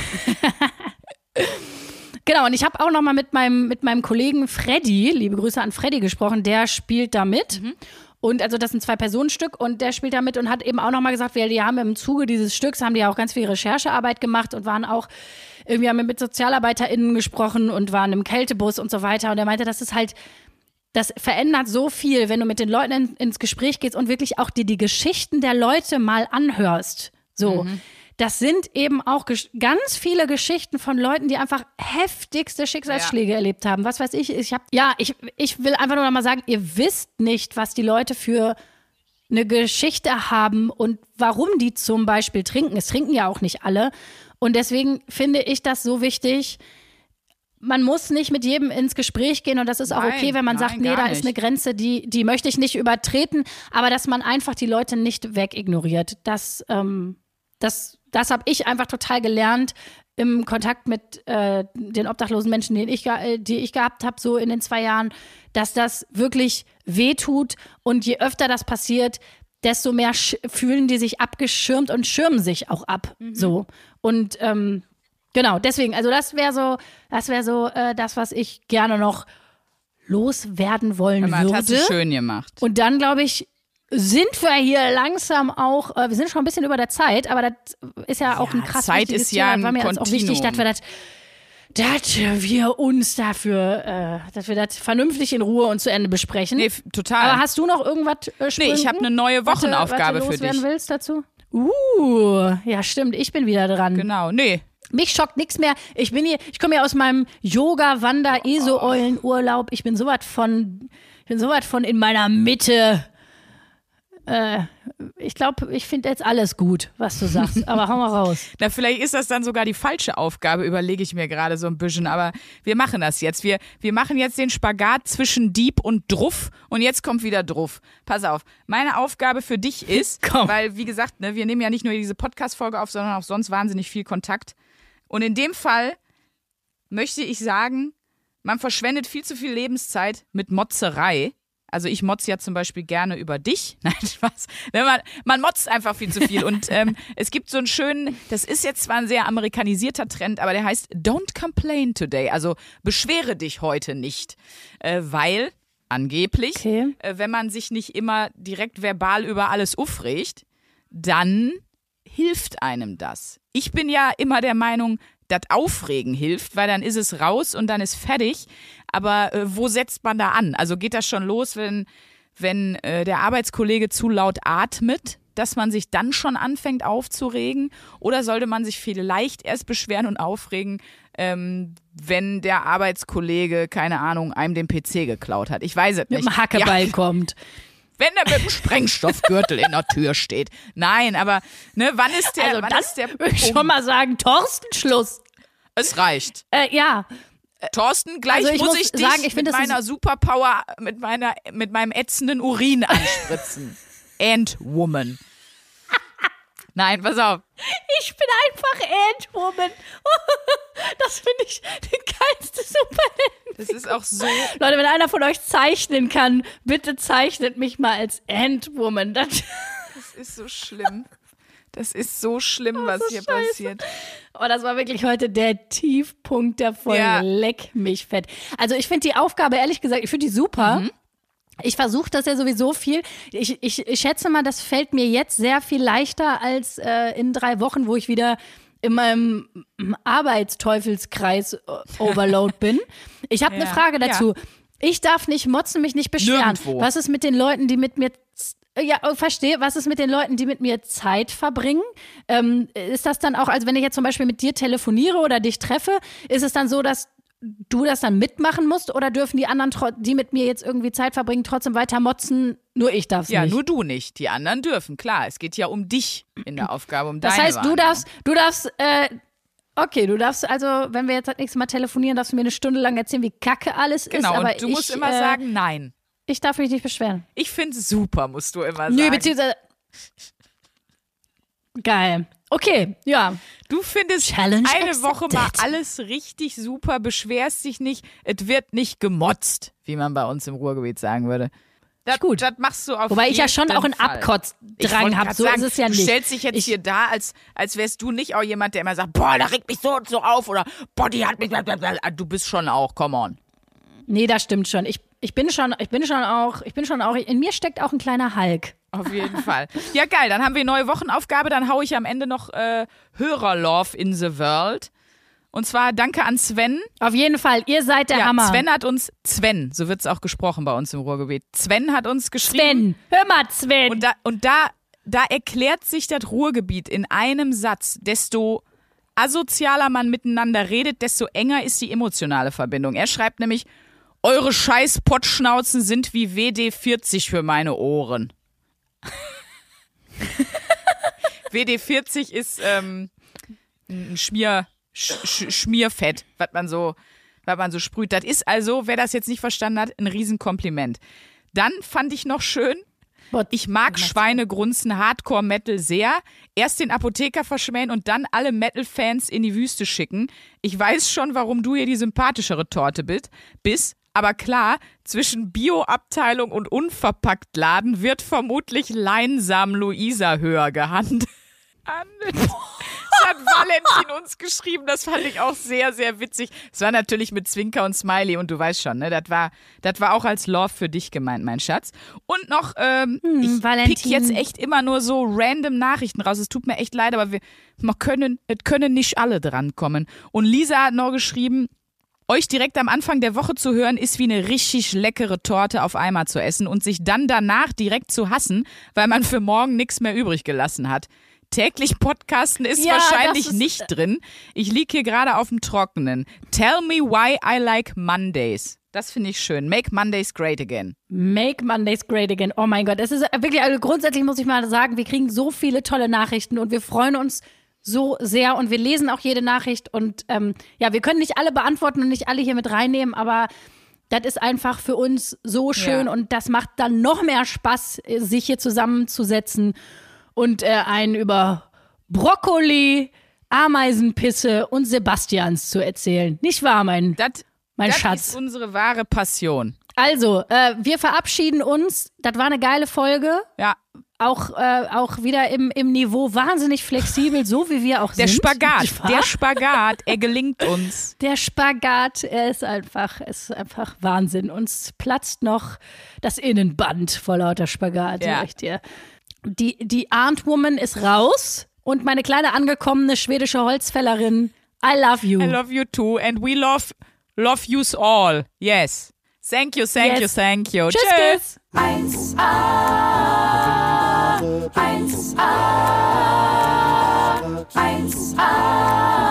[SPEAKER 2] Genau, und ich habe auch noch mal mit meinem, mit meinem Kollegen Freddy, liebe Grüße an Freddy gesprochen, der spielt da mit. Mhm. Und also das ist ein Zwei-Personen-Stück und der spielt da mit und hat eben auch noch mal gesagt, wir, die haben im Zuge dieses Stücks, haben die ja auch ganz viel Recherchearbeit gemacht und waren auch, irgendwie haben wir mit SozialarbeiterInnen gesprochen und waren im Kältebus und so weiter. Und er meinte, das ist halt, das verändert so viel, wenn du mit den Leuten in, ins Gespräch gehst und wirklich auch dir die Geschichten der Leute mal anhörst. So. Mhm das sind eben auch ganz viele Geschichten von Leuten, die einfach heftigste Schicksalsschläge ja. erlebt haben. Was weiß ich, ich habe ja, ich, ich will einfach nur noch mal sagen, ihr wisst nicht, was die Leute für eine Geschichte haben und warum die zum Beispiel trinken. Es trinken ja auch nicht alle. Und deswegen finde ich das so wichtig. Man muss nicht mit jedem ins Gespräch gehen und das ist auch nein, okay, wenn man nein, sagt, nee, da ist eine Grenze, die, die möchte ich nicht übertreten, aber dass man einfach die Leute nicht wegignoriert. Das, ähm, das das habe ich einfach total gelernt im Kontakt mit äh, den obdachlosen Menschen, die ich, äh, die ich gehabt habe, so in den zwei Jahren, dass das wirklich wehtut und je öfter das passiert, desto mehr fühlen die sich abgeschirmt und schirmen sich auch ab. Mhm. So. Und ähm, genau, deswegen, also das wäre so, das wäre so äh, das, was ich gerne noch loswerden wollen mal, würde. Hast du
[SPEAKER 1] schön gemacht.
[SPEAKER 2] Und dann, glaube ich, sind wir hier langsam auch, äh, wir sind schon ein bisschen über der Zeit, aber das ist ja auch ja, ein krass
[SPEAKER 1] Zeit ist ja ein
[SPEAKER 2] war mir
[SPEAKER 1] auch
[SPEAKER 2] wichtig, dass wir das dass wir uns dafür, äh, dass wir das vernünftig in Ruhe und zu Ende besprechen. Nee,
[SPEAKER 1] total.
[SPEAKER 2] Aber hast du noch irgendwas äh,
[SPEAKER 1] Nee, ich habe eine neue Wochenaufgabe was, was für dich.
[SPEAKER 2] willst dazu? Uh, ja, stimmt, ich bin wieder dran.
[SPEAKER 1] Genau, nee.
[SPEAKER 2] Mich schockt nichts mehr. Ich bin hier, ich komme hier aus meinem Yoga, Wander, ESO-Eulen Urlaub. Ich bin so was von, ich bin so was von in meiner Mitte äh, ich glaube, ich finde jetzt alles gut, was du sagst, aber hau mal raus.
[SPEAKER 1] Na, vielleicht ist das dann sogar die falsche Aufgabe, überlege ich mir gerade so ein bisschen, aber wir machen das jetzt. Wir, wir machen jetzt den Spagat zwischen Dieb und Druff und jetzt kommt wieder Druff. Pass auf, meine Aufgabe für dich ist, weil wie gesagt, ne, wir nehmen ja nicht nur diese Podcast-Folge auf, sondern auch sonst wahnsinnig viel Kontakt. Und in dem Fall möchte ich sagen, man verschwendet viel zu viel Lebenszeit mit Motzerei also ich motze ja zum Beispiel gerne über dich. Nein, Spaß. Man, man motzt einfach viel zu viel. Und ähm, es gibt so einen schönen, das ist jetzt zwar ein sehr amerikanisierter Trend, aber der heißt Don't complain today. Also beschwere dich heute nicht. Äh, weil angeblich, okay. äh, wenn man sich nicht immer direkt verbal über alles aufregt, dann hilft einem das. Ich bin ja immer der Meinung, das Aufregen hilft, weil dann ist es raus und dann ist fertig. Aber äh, wo setzt man da an? Also geht das schon los, wenn, wenn äh, der Arbeitskollege zu laut atmet, dass man sich dann schon anfängt aufzuregen? Oder sollte man sich vielleicht erst beschweren und aufregen, ähm, wenn der Arbeitskollege, keine Ahnung, einem den PC geklaut hat? Ich weiß es nicht.
[SPEAKER 2] Mit dem Hackeball ja. kommt
[SPEAKER 1] wenn er mit dem Sprengstoffgürtel in der Tür steht. Nein, aber ne, wann ist der?
[SPEAKER 2] Also
[SPEAKER 1] wann
[SPEAKER 2] das ist der würde ich schon mal sagen, Thorsten, Schluss.
[SPEAKER 1] Es reicht.
[SPEAKER 2] Äh, ja.
[SPEAKER 1] Thorsten, gleich also ich muss, muss ich dich sagen, ich mit meiner Superpower, mit meiner, mit meinem ätzenden Urin anspritzen. Ant-Woman. Nein, pass auf.
[SPEAKER 2] Ich bin einfach Ant-Woman. Das finde ich die geilste Superhelden.
[SPEAKER 1] Das ist auch so.
[SPEAKER 2] Leute, wenn einer von euch zeichnen kann, bitte zeichnet mich mal als Ant-Woman. Das,
[SPEAKER 1] das ist so schlimm. Das ist so schlimm, was hier scheiße. passiert.
[SPEAKER 2] Oh, das war wirklich heute der Tiefpunkt der Folge. Ja. Leck mich fett. Also ich finde die Aufgabe, ehrlich gesagt, ich finde die super. Mhm. Ich versuche das ja sowieso viel. Ich, ich, ich schätze mal, das fällt mir jetzt sehr viel leichter als äh, in drei Wochen, wo ich wieder in meinem Arbeitsteufelskreis äh, Overload bin. Ich habe ja. eine Frage dazu. Ja. Ich darf nicht motzen, mich nicht beschweren. Nirgendwo. Was ist mit den Leuten, die mit mir ja, oh, verstehe, was ist mit den Leuten, die mit mir Zeit verbringen? Ähm, ist das dann auch, also wenn ich jetzt zum Beispiel mit dir telefoniere oder dich treffe, ist es dann so, dass du das dann mitmachen musst oder dürfen die anderen, die mit mir jetzt irgendwie Zeit verbringen, trotzdem weiter motzen? Nur ich darf
[SPEAKER 1] Ja,
[SPEAKER 2] nicht.
[SPEAKER 1] nur du nicht. Die anderen dürfen, klar. Es geht ja um dich in der Aufgabe, um
[SPEAKER 2] Das
[SPEAKER 1] deine
[SPEAKER 2] heißt, du darfst, du darfst, äh, okay, du darfst also, wenn wir jetzt das nächste Mal telefonieren, darfst du mir eine Stunde lang erzählen, wie kacke alles ist.
[SPEAKER 1] Genau,
[SPEAKER 2] aber
[SPEAKER 1] und du
[SPEAKER 2] ich,
[SPEAKER 1] musst immer
[SPEAKER 2] äh,
[SPEAKER 1] sagen, nein.
[SPEAKER 2] Ich darf mich nicht beschweren.
[SPEAKER 1] Ich finde es super, musst du immer
[SPEAKER 2] Nö,
[SPEAKER 1] sagen.
[SPEAKER 2] beziehungsweise. Geil. Okay, ja.
[SPEAKER 1] Du findest
[SPEAKER 2] Challenge
[SPEAKER 1] eine Woche mal
[SPEAKER 2] accepted.
[SPEAKER 1] alles richtig super, beschwerst dich nicht, es wird nicht gemotzt, wie man bei uns im Ruhrgebiet sagen würde. Das,
[SPEAKER 2] Gut.
[SPEAKER 1] das machst du auf
[SPEAKER 2] Wobei ich ja schon auch einen Abkotzdrang habe. So
[SPEAKER 1] sagen,
[SPEAKER 2] ist es ja
[SPEAKER 1] du
[SPEAKER 2] nicht.
[SPEAKER 1] stellst dich jetzt
[SPEAKER 2] Ich-
[SPEAKER 1] hier da, als, als wärst du nicht auch jemand, der immer sagt, boah, da regt mich so und so auf oder boah, die hat mich, blablabla. du bist schon auch, come on.
[SPEAKER 2] Nee, das stimmt schon. Ich, ich bin schon, ich bin schon auch, ich bin schon auch, in mir steckt auch ein kleiner Hulk.
[SPEAKER 1] Auf jeden Fall. Ja, geil. Dann haben wir neue Wochenaufgabe. Dann hau ich am Ende noch äh, Hörer-Love in the World. Und zwar danke an Sven.
[SPEAKER 2] Auf jeden Fall, ihr seid der
[SPEAKER 1] ja,
[SPEAKER 2] Hammer.
[SPEAKER 1] Sven hat uns, Sven, so wird es auch gesprochen bei uns im Ruhrgebiet. Sven hat uns geschrieben.
[SPEAKER 2] Sven, hör mal, Sven.
[SPEAKER 1] Und da, und da, da erklärt sich das Ruhrgebiet in einem Satz. Desto asozialer man miteinander redet, desto enger ist die emotionale Verbindung. Er schreibt nämlich, eure scheiß Pottschnauzen sind wie WD40 für meine Ohren. WD40 ist ähm, ein Schmier, Sch Sch Schmierfett, was man so, was man so sprüht. Das ist also, wer das jetzt nicht verstanden hat, ein Riesenkompliment. Dann fand ich noch schön, ich mag Schweinegrunzen Hardcore-Metal sehr. Erst den Apotheker verschmähen und dann alle Metal-Fans in die Wüste schicken. Ich weiß schon, warum du hier die sympathischere Torte bist. bist. Aber klar, zwischen Bio-Abteilung und Unverpackt-Laden wird vermutlich Leinsam Luisa höher gehandelt. Das hat Valentin uns geschrieben, das fand ich auch sehr, sehr witzig. Es war natürlich mit Zwinker und Smiley und du weißt schon, ne, das war, das war auch als Love für dich gemeint, mein Schatz. Und noch, ähm, ich pick
[SPEAKER 2] Valentin.
[SPEAKER 1] jetzt echt immer nur so random Nachrichten raus. Es tut mir echt leid, aber wir, wir können, es können nicht alle drankommen. Und Lisa hat noch geschrieben, euch direkt am Anfang der Woche zu hören, ist wie eine richtig leckere Torte auf einmal zu essen und sich dann danach direkt zu hassen, weil man für morgen nichts mehr übrig gelassen hat. Täglich Podcasten ist
[SPEAKER 2] Ja,
[SPEAKER 1] wahrscheinlich
[SPEAKER 2] ist-
[SPEAKER 1] nicht drin. Ich lieg hier gerade auf dem Trockenen. Tell me why I like Mondays. Das finde ich schön. Make Mondays great again.
[SPEAKER 2] Make Mondays great again. Oh mein Gott, es ist wirklich, also grundsätzlich muss ich mal sagen, wir kriegen so viele tolle Nachrichten und wir freuen uns so sehr und wir lesen auch jede Nachricht und ähm, ja, wir können nicht alle beantworten und nicht alle hier mit reinnehmen, aber das ist einfach für uns so schön
[SPEAKER 1] Ja.
[SPEAKER 2] und das macht dann noch mehr Spaß, äh, sich hier zusammenzusetzen und äh, einen über Brokkoli, Ameisenpisse und Sebastians zu erzählen. Nicht wahr, mein?
[SPEAKER 1] Das,
[SPEAKER 2] Mein
[SPEAKER 1] das
[SPEAKER 2] Schatz.
[SPEAKER 1] ist unsere wahre Passion.
[SPEAKER 2] Also, äh, wir verabschieden uns. Das war eine geile Folge.
[SPEAKER 1] Ja,
[SPEAKER 2] Auch, äh, auch wieder im, im Niveau wahnsinnig flexibel, so wie wir auch
[SPEAKER 1] der
[SPEAKER 2] sind.
[SPEAKER 1] Spagat,
[SPEAKER 2] Nicht wahr?
[SPEAKER 1] der Spagat, er gelingt uns.
[SPEAKER 2] Der Spagat, er ist einfach, ist einfach Wahnsinn. Uns platzt noch das Innenband vor lauter Spagat,
[SPEAKER 1] Ja.
[SPEAKER 2] sag ich dir. Die, die Arndt Woman ist raus und meine kleine angekommene schwedische Holzfällerin, I love you.
[SPEAKER 1] I love you too and we love, love yous all. Yes. Thank you, thank
[SPEAKER 2] Yes.
[SPEAKER 1] you, thank you.
[SPEAKER 2] Tschüss,
[SPEAKER 1] Tschüss.
[SPEAKER 2] tschüss.
[SPEAKER 3] 1A, 1A, 1A.